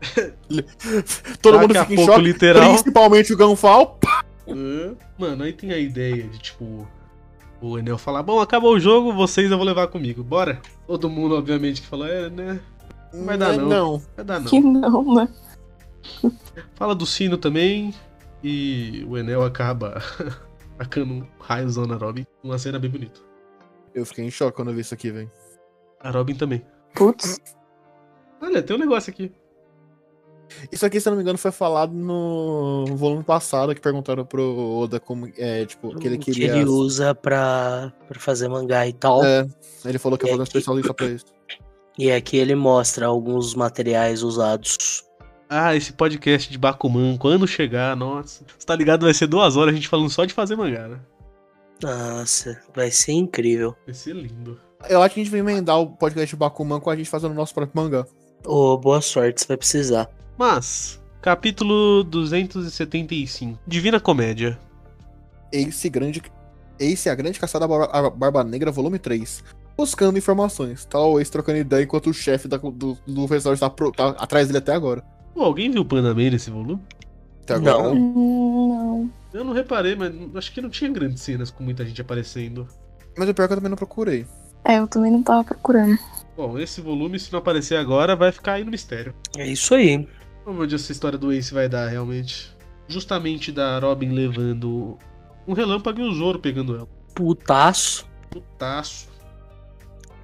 Todo Daqui mundo a fica em pouco, choque. literal. Principalmente o Gunfall. É. Mano, aí tem a ideia de, tipo, o Enel falar, bom, acabou o jogo, vocês eu vou levar comigo, bora? Todo mundo, obviamente, que falou, é, né? Não vai dar, É, não. não. Vai dar não. Que não, né? Fala do sino também, e o Enel acaba tacando um raiozão na Robin. Uma cena bem bonita. Eu fiquei em choque quando eu vi isso aqui, velho. A Robin também. Putz. Olha, tem um negócio aqui. Isso aqui, se eu não me engano, foi falado no volume passado que perguntaram pro Oda como. É, tipo, que ele O que queria. ele usa pra, pra fazer mangá e tal. É, ele falou que ia É fazer um especial só pra isso. E aqui ele mostra alguns materiais usados. Ah, esse podcast de Bakuman, quando chegar, nossa. Você tá ligado? Vai ser duas horas a gente falando só de fazer mangá, né? Nossa, vai ser incrível. Vai ser lindo. Eu acho que a gente vai emendar o podcast de Bakuman com a gente fazendo o nosso próprio mangá. Ô, boa sorte, você vai precisar. Mas, capítulo 275. Divina Comédia. Ace Grande. Ace a Grande Caçada da Barba, Barba Negra, volume 3. Buscando informações. Tá o Ace trocando ideia enquanto o chefe da- do, do resort tá, pro- tá atrás dele até agora. Pô, alguém viu o Panda Man nesse volume? Até agora. Não. Não. Eu não reparei, mas acho que não tinha grandes cenas com muita gente aparecendo. Mas o pior é que eu também não procurei. É, eu também não tava procurando. Bom, esse volume, se não aparecer agora, vai ficar aí no mistério. É isso aí. Vamos ver onde essa história do Ace vai dar, realmente. Justamente da Robin levando um relâmpago e o Zoro pegando ela. Putaço. Putaço.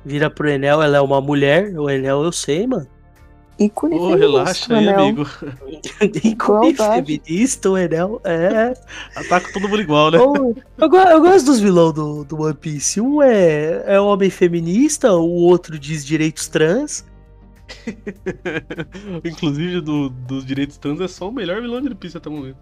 Vira pro Enel, ela é uma mulher. O Enel eu sei, mano. Ícone Ô, feminista, relaxa aí, amigo. Igualdade. feminista, o Enel é. Ataca todo mundo igual, né? Eu, eu gosto dos vilões do, do One Piece. Um é, é homem feminista, o outro diz direitos trans. Inclusive, do, dos direitos trans é só o melhor vilão de One Piece até o momento.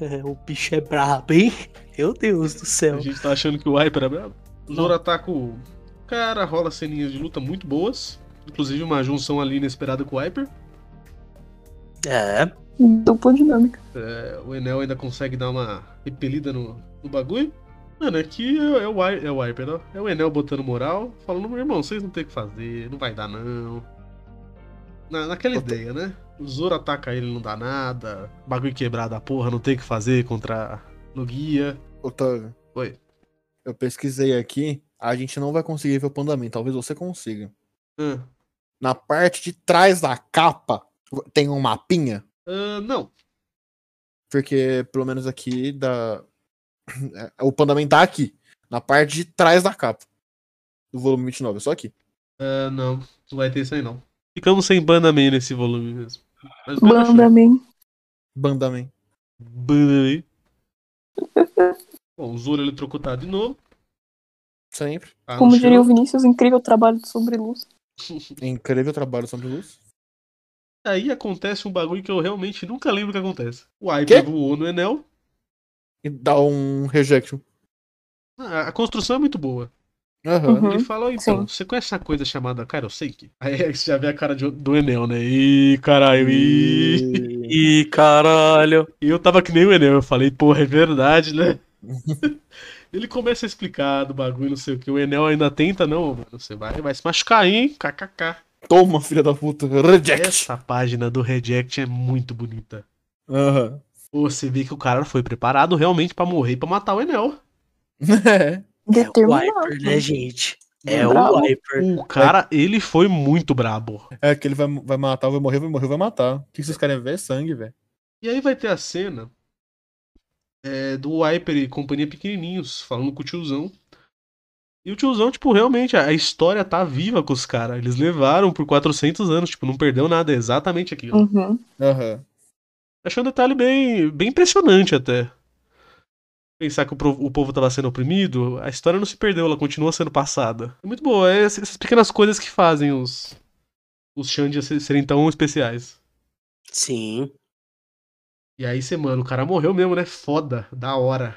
É, o bicho é brabo, hein? Meu Deus do céu. A gente tá achando que o Hyper é brabo. O Zoro ataca o cara, rola ceninhas de luta muito boas. Inclusive uma junção ali inesperada com o Hyper. É, Dupla dinâmica. É, o Enel ainda consegue dar uma repelida no, no bagulho. Mano, aqui é, é o, é o Hyper, não? É o Enel botando moral, falando, meu irmão, vocês não tem o que fazer, não vai dar não. Na, naquela ideia, né? O Zoro ataca ele, não dá nada. Bagulho quebrado a porra, não tem o que fazer contra no guia. Otávio. Oi. Eu pesquisei aqui. A gente não vai conseguir ver o Pandaman. Talvez você consiga. Ah, Na parte de trás da capa tem um mapinha. ah, não. Porque, pelo menos aqui, da... é, o Pandaman tá aqui. Na parte de trás da capa. Do volume 29. É só aqui. Ah, não, não vai ter isso aí não. Ficamos sem Bandaman nesse volume mesmo. Mas bem achou. Banda Man. Bandaman. Bandaman. Bom, o Zoro eletrocutado de novo. Sempre. Tá no Como diria o. Vinícius, incrível trabalho de sobre luz. Incrível trabalho sobre luz. Aí acontece um bagulho que eu realmente nunca lembro que acontece. O? Hyper voou no Enel. E dá um rejection. Ah, A construção é muito boa. Uhum. Ele fala, "Ó, então, sim. você conhece essa coisa chamada cara, eu sei que. Aí você já vê a cara de- do Enel, né? Ih, caralho, ih. E- Ih, caralho. E eu tava que nem o Enel, eu falei, porra, é verdade, né? Ele começa a explicar do bagulho, não sei o que. O Enel ainda tenta, não, mano. Você vai, vai se machucar, aí, hein? KKK. Toma, filha da puta. Reject. Essa página do Reject é muito bonita. Aham. Você vê que o cara foi preparado realmente pra morrer e pra matar o Enel. É. É o Determinado. Wiper, né, gente? É o Wiper. O cara, ele foi muito brabo. É que ele vai, vai matar, vai morrer, vai morrer, vai matar. O que vocês querem ver? É sangue, velho. E aí vai ter a cena é, do Wiper e companhia pequenininhos, falando com o tiozão. E o tiozão, tipo, realmente, a história tá viva com os caras. Eles levaram por 400 anos, tipo, não perdeu nada, é exatamente aquilo. Uhum. Aham. Achei um detalhe bem, bem impressionante até. Pensar que o, o povo tava sendo oprimido, a história não se perdeu, ela continua sendo passada. É muito boa, é essas pequenas coisas que fazem os, os Xandia se- serem tão especiais. Sim. E aí você, mano, o cara morreu mesmo, né? Foda, da hora.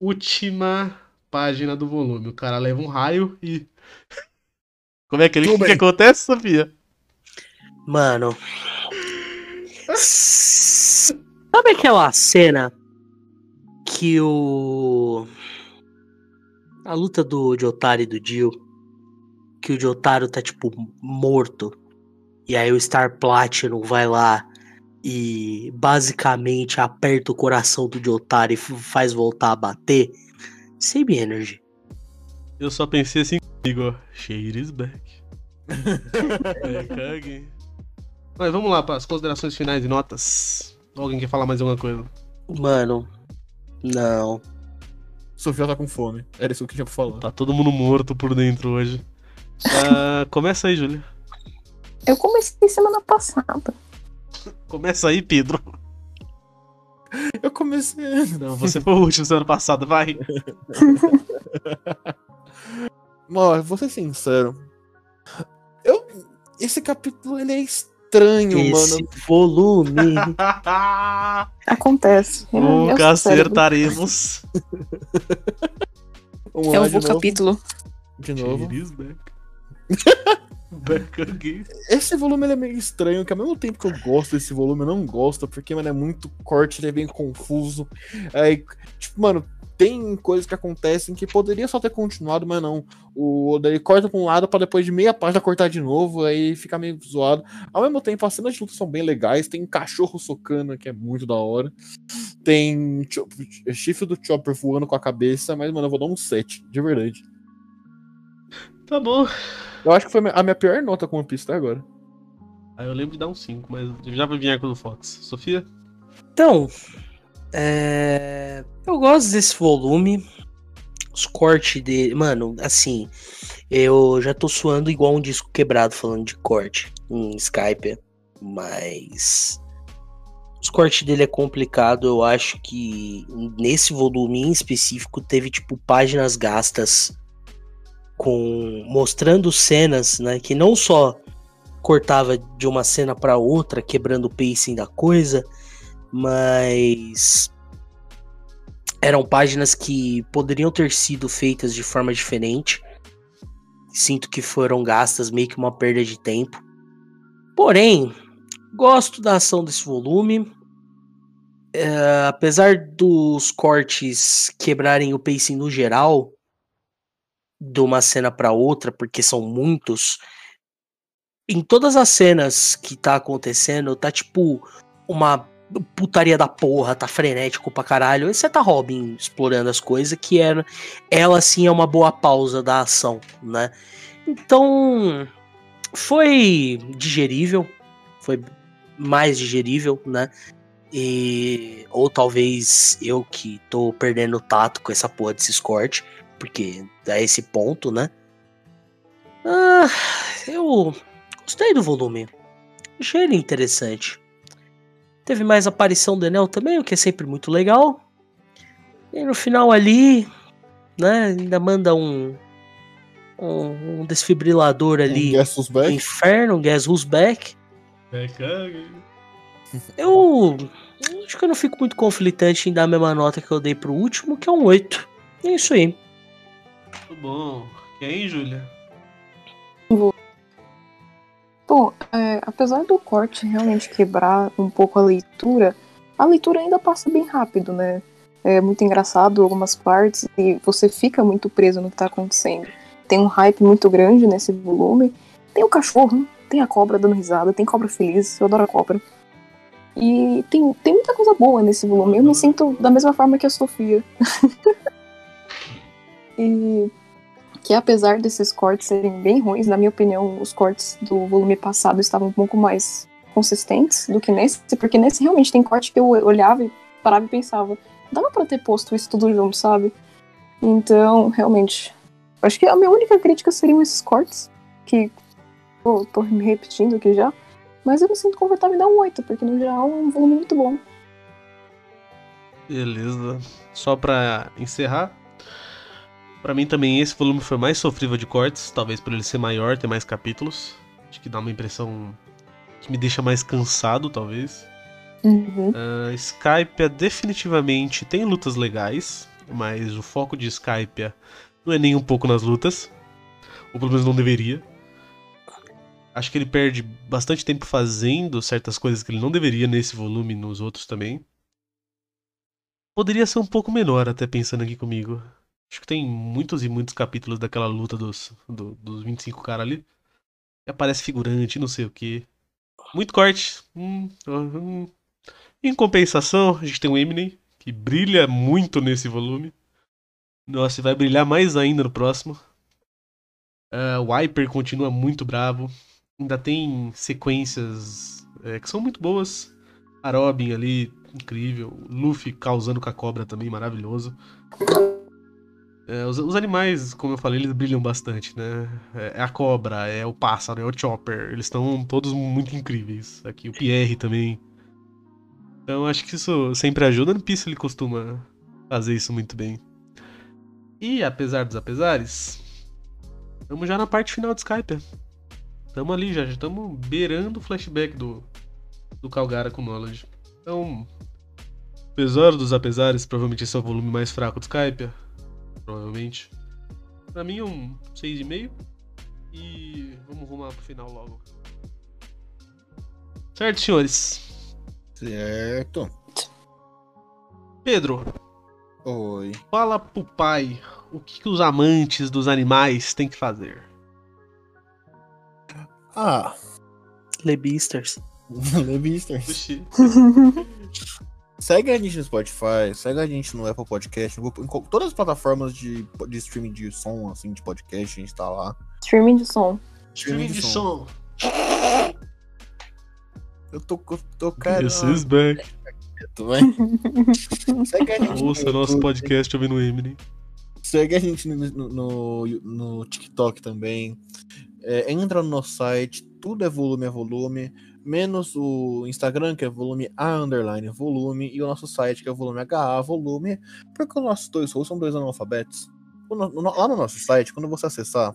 Última página do volume. O cara leva um raio e. Como é que ele Tudo que, acontece, Sofia? Mano. Sabe aquela cena que o. A luta do Jotaro e do Jill. Que o Jotaro tá, tipo, morto. E aí o Star Platinum vai lá e basicamente aperta o coração do Jotaro e faz voltar a bater. Same Energy. Eu só pensei assim comigo, ó. Shade is back. é, caguei. Mas vamos lá para as considerações finais e notas. Alguém quer falar mais alguma coisa? Mano. Não. Sofia tá com fome. Era isso que eu tinha pra falar. Tá todo mundo morto por dentro hoje. Ah, começa aí, Júlia. Eu comecei semana passada. Começa aí, Pedro. Eu comecei. Não, você foi o último semana passada, vai. Mano, vou ser sincero. Eu. Esse capítulo ele é estranho, Esse mano. volume. Acontece. Nunca acertaremos. Vamos É vou novo. capítulo. De novo. Esse volume ele é meio estranho, que ao mesmo tempo que eu gosto desse volume, eu não gosto, porque, mano, é muito corte, ele é bem confuso. Aí, tipo, mano, tem coisas que acontecem que poderia só ter continuado, mas não. O Oda ele corta pra um lado pra depois de meia página cortar de novo, aí fica meio zoado. Ao mesmo tempo, as cenas de luta são bem legais, tem cachorro socando, que é muito da hora. Tem chifre do Chopper voando com a cabeça, mas, mano, eu vou dar um 7, de verdade. Tá bom. Eu acho que foi a minha pior nota com One Piece até agora. Aí eu lembro de dar um 5, mas já vai vir com o Fox. Sofia? Então, é, eu gosto desse volume. Os cortes dele. Mano, assim, eu já tô suando igual um disco quebrado falando de corte em Skype. Mas. Os cortes dele é complicado. Eu acho que nesse volume em específico teve, tipo, páginas gastas com. mostrando cenas, né? Que não só cortava de uma cena pra outra, quebrando o pacing da coisa mas eram páginas que poderiam ter sido feitas de forma diferente. Sinto que foram gastas meio que uma perda de tempo. Porém, gosto da ação desse volume. É, apesar dos cortes quebrarem o pacing no geral, de uma cena para outra, porque são muitos. Em todas as cenas que tá acontecendo, tá tipo uma putaria da porra, tá frenético pra caralho. Você tá Robin explorando as coisas, que era, ela sim é uma boa pausa da ação, né? Então, foi digerível, foi mais digerível, né? E, ou talvez eu que tô perdendo o tato com essa porra desses cortes, porque é esse ponto, né? Ah, eu gostei do volume. Achei ele interessante. Teve mais aparição do Enel também, o que é sempre muito legal. E no final ali, né, ainda manda um um, um desfibrilador ali Um Guess Back? inferno, um Guess Who's Back. Caguei. Eu acho que eu não fico muito conflitante em dar a mesma nota que eu dei pro último, que é um 8. É isso aí. Muito bom. Quem, Júlia? Bom, é, apesar do corte realmente quebrar um pouco a leitura, a leitura ainda passa bem rápido, né? É muito engraçado algumas partes e você fica muito preso no que tá acontecendo. Tem um hype muito grande nesse volume. Tem o cachorro, tem a cobra dando risada, tem cobra feliz, eu adoro a cobra. E tem, tem muita coisa boa nesse volume. Eu me sinto da mesma forma que a Sofia. e que apesar desses cortes serem bem ruins, na minha opinião, os cortes do volume passado estavam um pouco mais consistentes do que nesse, porque nesse realmente tem corte que eu olhava e parava e pensava, dava pra ter posto isso tudo junto, sabe? Então, realmente, acho que a minha única crítica seriam esses cortes, que pô, tô me repetindo aqui já, mas eu me sinto confortável em dar um 8, porque no geral é um volume muito bom. Beleza. Só pra encerrar. Pra mim também esse volume foi mais sofrível de cortes, talvez por ele ser maior, ter mais capítulos. Acho que dá uma impressão que me deixa mais cansado, talvez. Uhum. Uh, Skype definitivamente tem lutas legais, mas o foco de Skype não é nem um pouco nas lutas. Ou pelo menos não deveria. Acho que ele perde bastante tempo fazendo certas coisas que ele não deveria nesse volume e nos outros também. Poderia ser um pouco menor, até pensando aqui comigo. Acho que tem muitos e muitos capítulos daquela luta dos, do- dos 25 caras ali. E aparece figurante, não sei o que. Muito corte. Hum, hum. Em compensação, a gente tem o Eminem, que brilha muito nesse volume. Nossa, e vai brilhar mais ainda no próximo. Ah, o continua muito bravo. Ainda tem sequências é, que são muito boas. A Robin ali, incrível. Luffy causando com a cobra também, maravilhoso. É, os, os animais, como eu falei, eles brilham bastante, né? É, é a cobra, é o pássaro, é o Chopper. Eles estão todos muito incríveis. Aqui o Pierre também. Então acho que isso sempre ajuda. No Piece ele costuma fazer isso muito bem. E apesar dos apesares, estamos já na parte final do Skype. Estamos ali já, já estamos beirando o flashback do, do Calgara com Knowledge. Então, apesar dos apesares, provavelmente esse é o volume mais fraco do Skype. Provavelmente. Pra mim, um 6,5. E vamos rumar pro final logo. Certo, senhores? Certo. Pedro, Oi. fala pro pai o que, que os amantes dos animais têm que fazer. Ah, Lebisters. Levisters. Segue a gente no Spotify, segue a gente no Apple Podcast, no Google- em todas as plataformas de, de streaming de som, assim, de podcast, a gente tá lá. Streaming de som. Streaming de som. Eu tô, eu tô cara. This is back. Segue a gente. no Ouça nosso YouTube, podcast ouvindo Eminem. Segue a gente no, no, no, no TikTok também. É, entra no nosso site, tudo é volume a volume, menos o Instagram, que é volume A underline volume, e o nosso site, que é volume HA volume, porque os nossos dois hosts são dois analfabetos. Lá no nosso site, quando você acessar,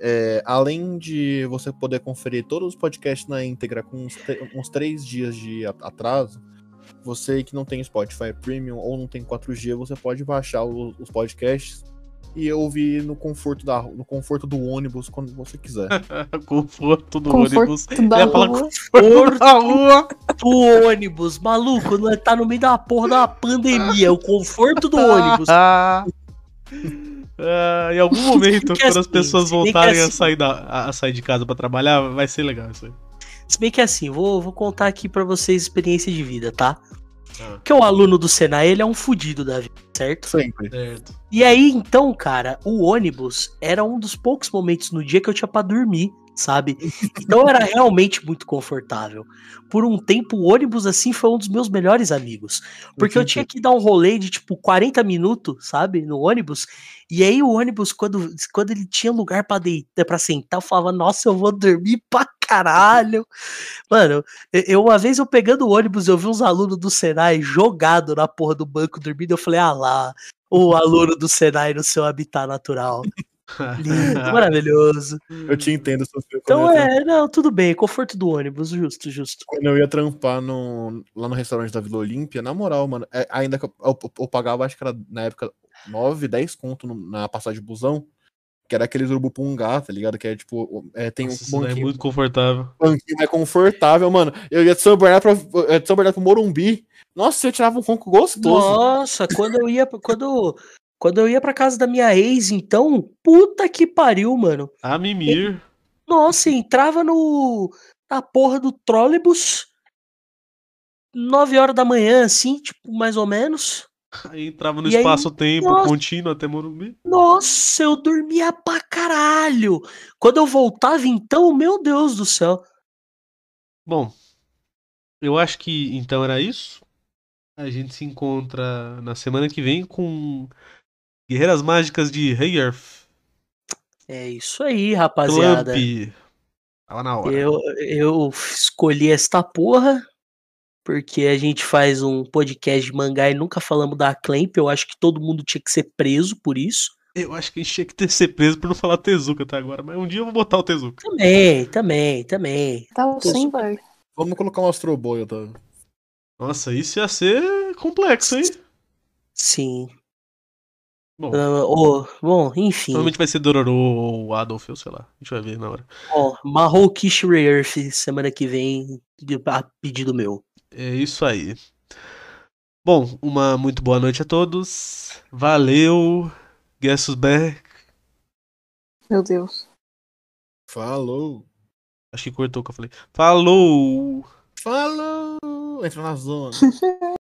é, além de você poder conferir todos os podcasts na íntegra com uns, uns três dias de atraso, você que não tem Spotify Premium ou não tem 4G, você pode baixar o- os podcasts e ouvir no conforto, da, no conforto do ônibus quando você quiser. Conforto do Conforto ônibus. da rua. Conforto da rua. O ônibus, maluco, não é- tá no meio da porra da pandemia, é o conforto do ônibus. Ah, Ah, em algum momento, quando as assim, pessoas bem que voltarem a, assim- sair da, a, a sair de casa pra trabalhar, vai ser legal isso aí. Se bem que assim, vou, vou contar aqui pra vocês experiência de vida, tá? Ah. Porque o aluno do Senai, ele é um fudido da vida, certo? Sempre. Certo. E aí, então, cara, o ônibus era um dos poucos momentos no dia que eu tinha pra dormir, sabe? Então era realmente muito confortável. Por um tempo, o ônibus, assim, foi um dos meus melhores amigos. Porque eu tinha que dar um rolê de, tipo, 40 minutos, sabe? No ônibus. E aí, o ônibus, quando, quando ele tinha lugar pra deitar, pra sentar, eu falava, nossa, eu vou dormir pra caralho. Mano, eu- uma vez eu pegando o ônibus, eu vi uns alunos do Senai jogado na porra do banco dormindo. Eu falei, ah lá, o aluno do Senai no seu habitat natural. Lindo, maravilhoso. Eu te entendo, Sofia. Então é, não, tudo bem, conforto do ônibus, justo, justo. quando eu ia trampar no, lá no restaurante da Vila Olímpia, na moral, mano, é, ainda que eu, eu- eu pagava, acho que era na época 9, 10 conto no- na passagem de busão, que era aqueles urubupungá, tá ligado? Que é tipo, é, tem Nossa, um daí é banquinho, muito confortável. banquinho é confortável, mano. Eu ia de São Bernardo pra, eu ia de São Bernardo pro Morumbi. Nossa, eu tirava um ronco gostoso. Nossa, quando eu ia, quando, quando eu ia pra casa da minha ex, então, puta que pariu, mano. A mimir. Nossa, entrava no na porra do trólebus 9 horas da manhã, assim, tipo, mais ou menos. Aí entrava no espaço-tempo nossa. contínuo até Morumbi. Nossa, eu dormia pra caralho. Quando eu voltava, então, meu Deus do céu. Bom, eu acho que então era isso. A gente se encontra na semana que vem com Guerreiras Mágicas de Hey Earth. É isso aí, rapaziada. Clamp. Tava na hora. Eu, eu escolhi esta porra porque a gente faz um podcast de mangá e nunca falamos da Clamp. Eu acho que todo mundo tinha que ser preso por isso. Eu acho que a gente tinha que ter ser preso por não falar Tezuka até agora, mas um dia eu vou botar o Tezuka. Também, também, também. Tá o Simba. Vamos colocar um Astro Boy, tá? Nossa, isso ia ser complexo, hein? Sim. Bom, Ah, ô, bom, enfim. provavelmente vai ser Dororo ou Adolf, ou sei lá. A gente vai ver na hora. Ó, Mahou Kish Earth semana que vem, de- a pedido meu. É isso aí. Bom, uma muito boa noite a todos. Valeu. Guess back. Meu Deus. Falou. Acho que cortou o que eu falei. Falou! Falou. Entra na zona.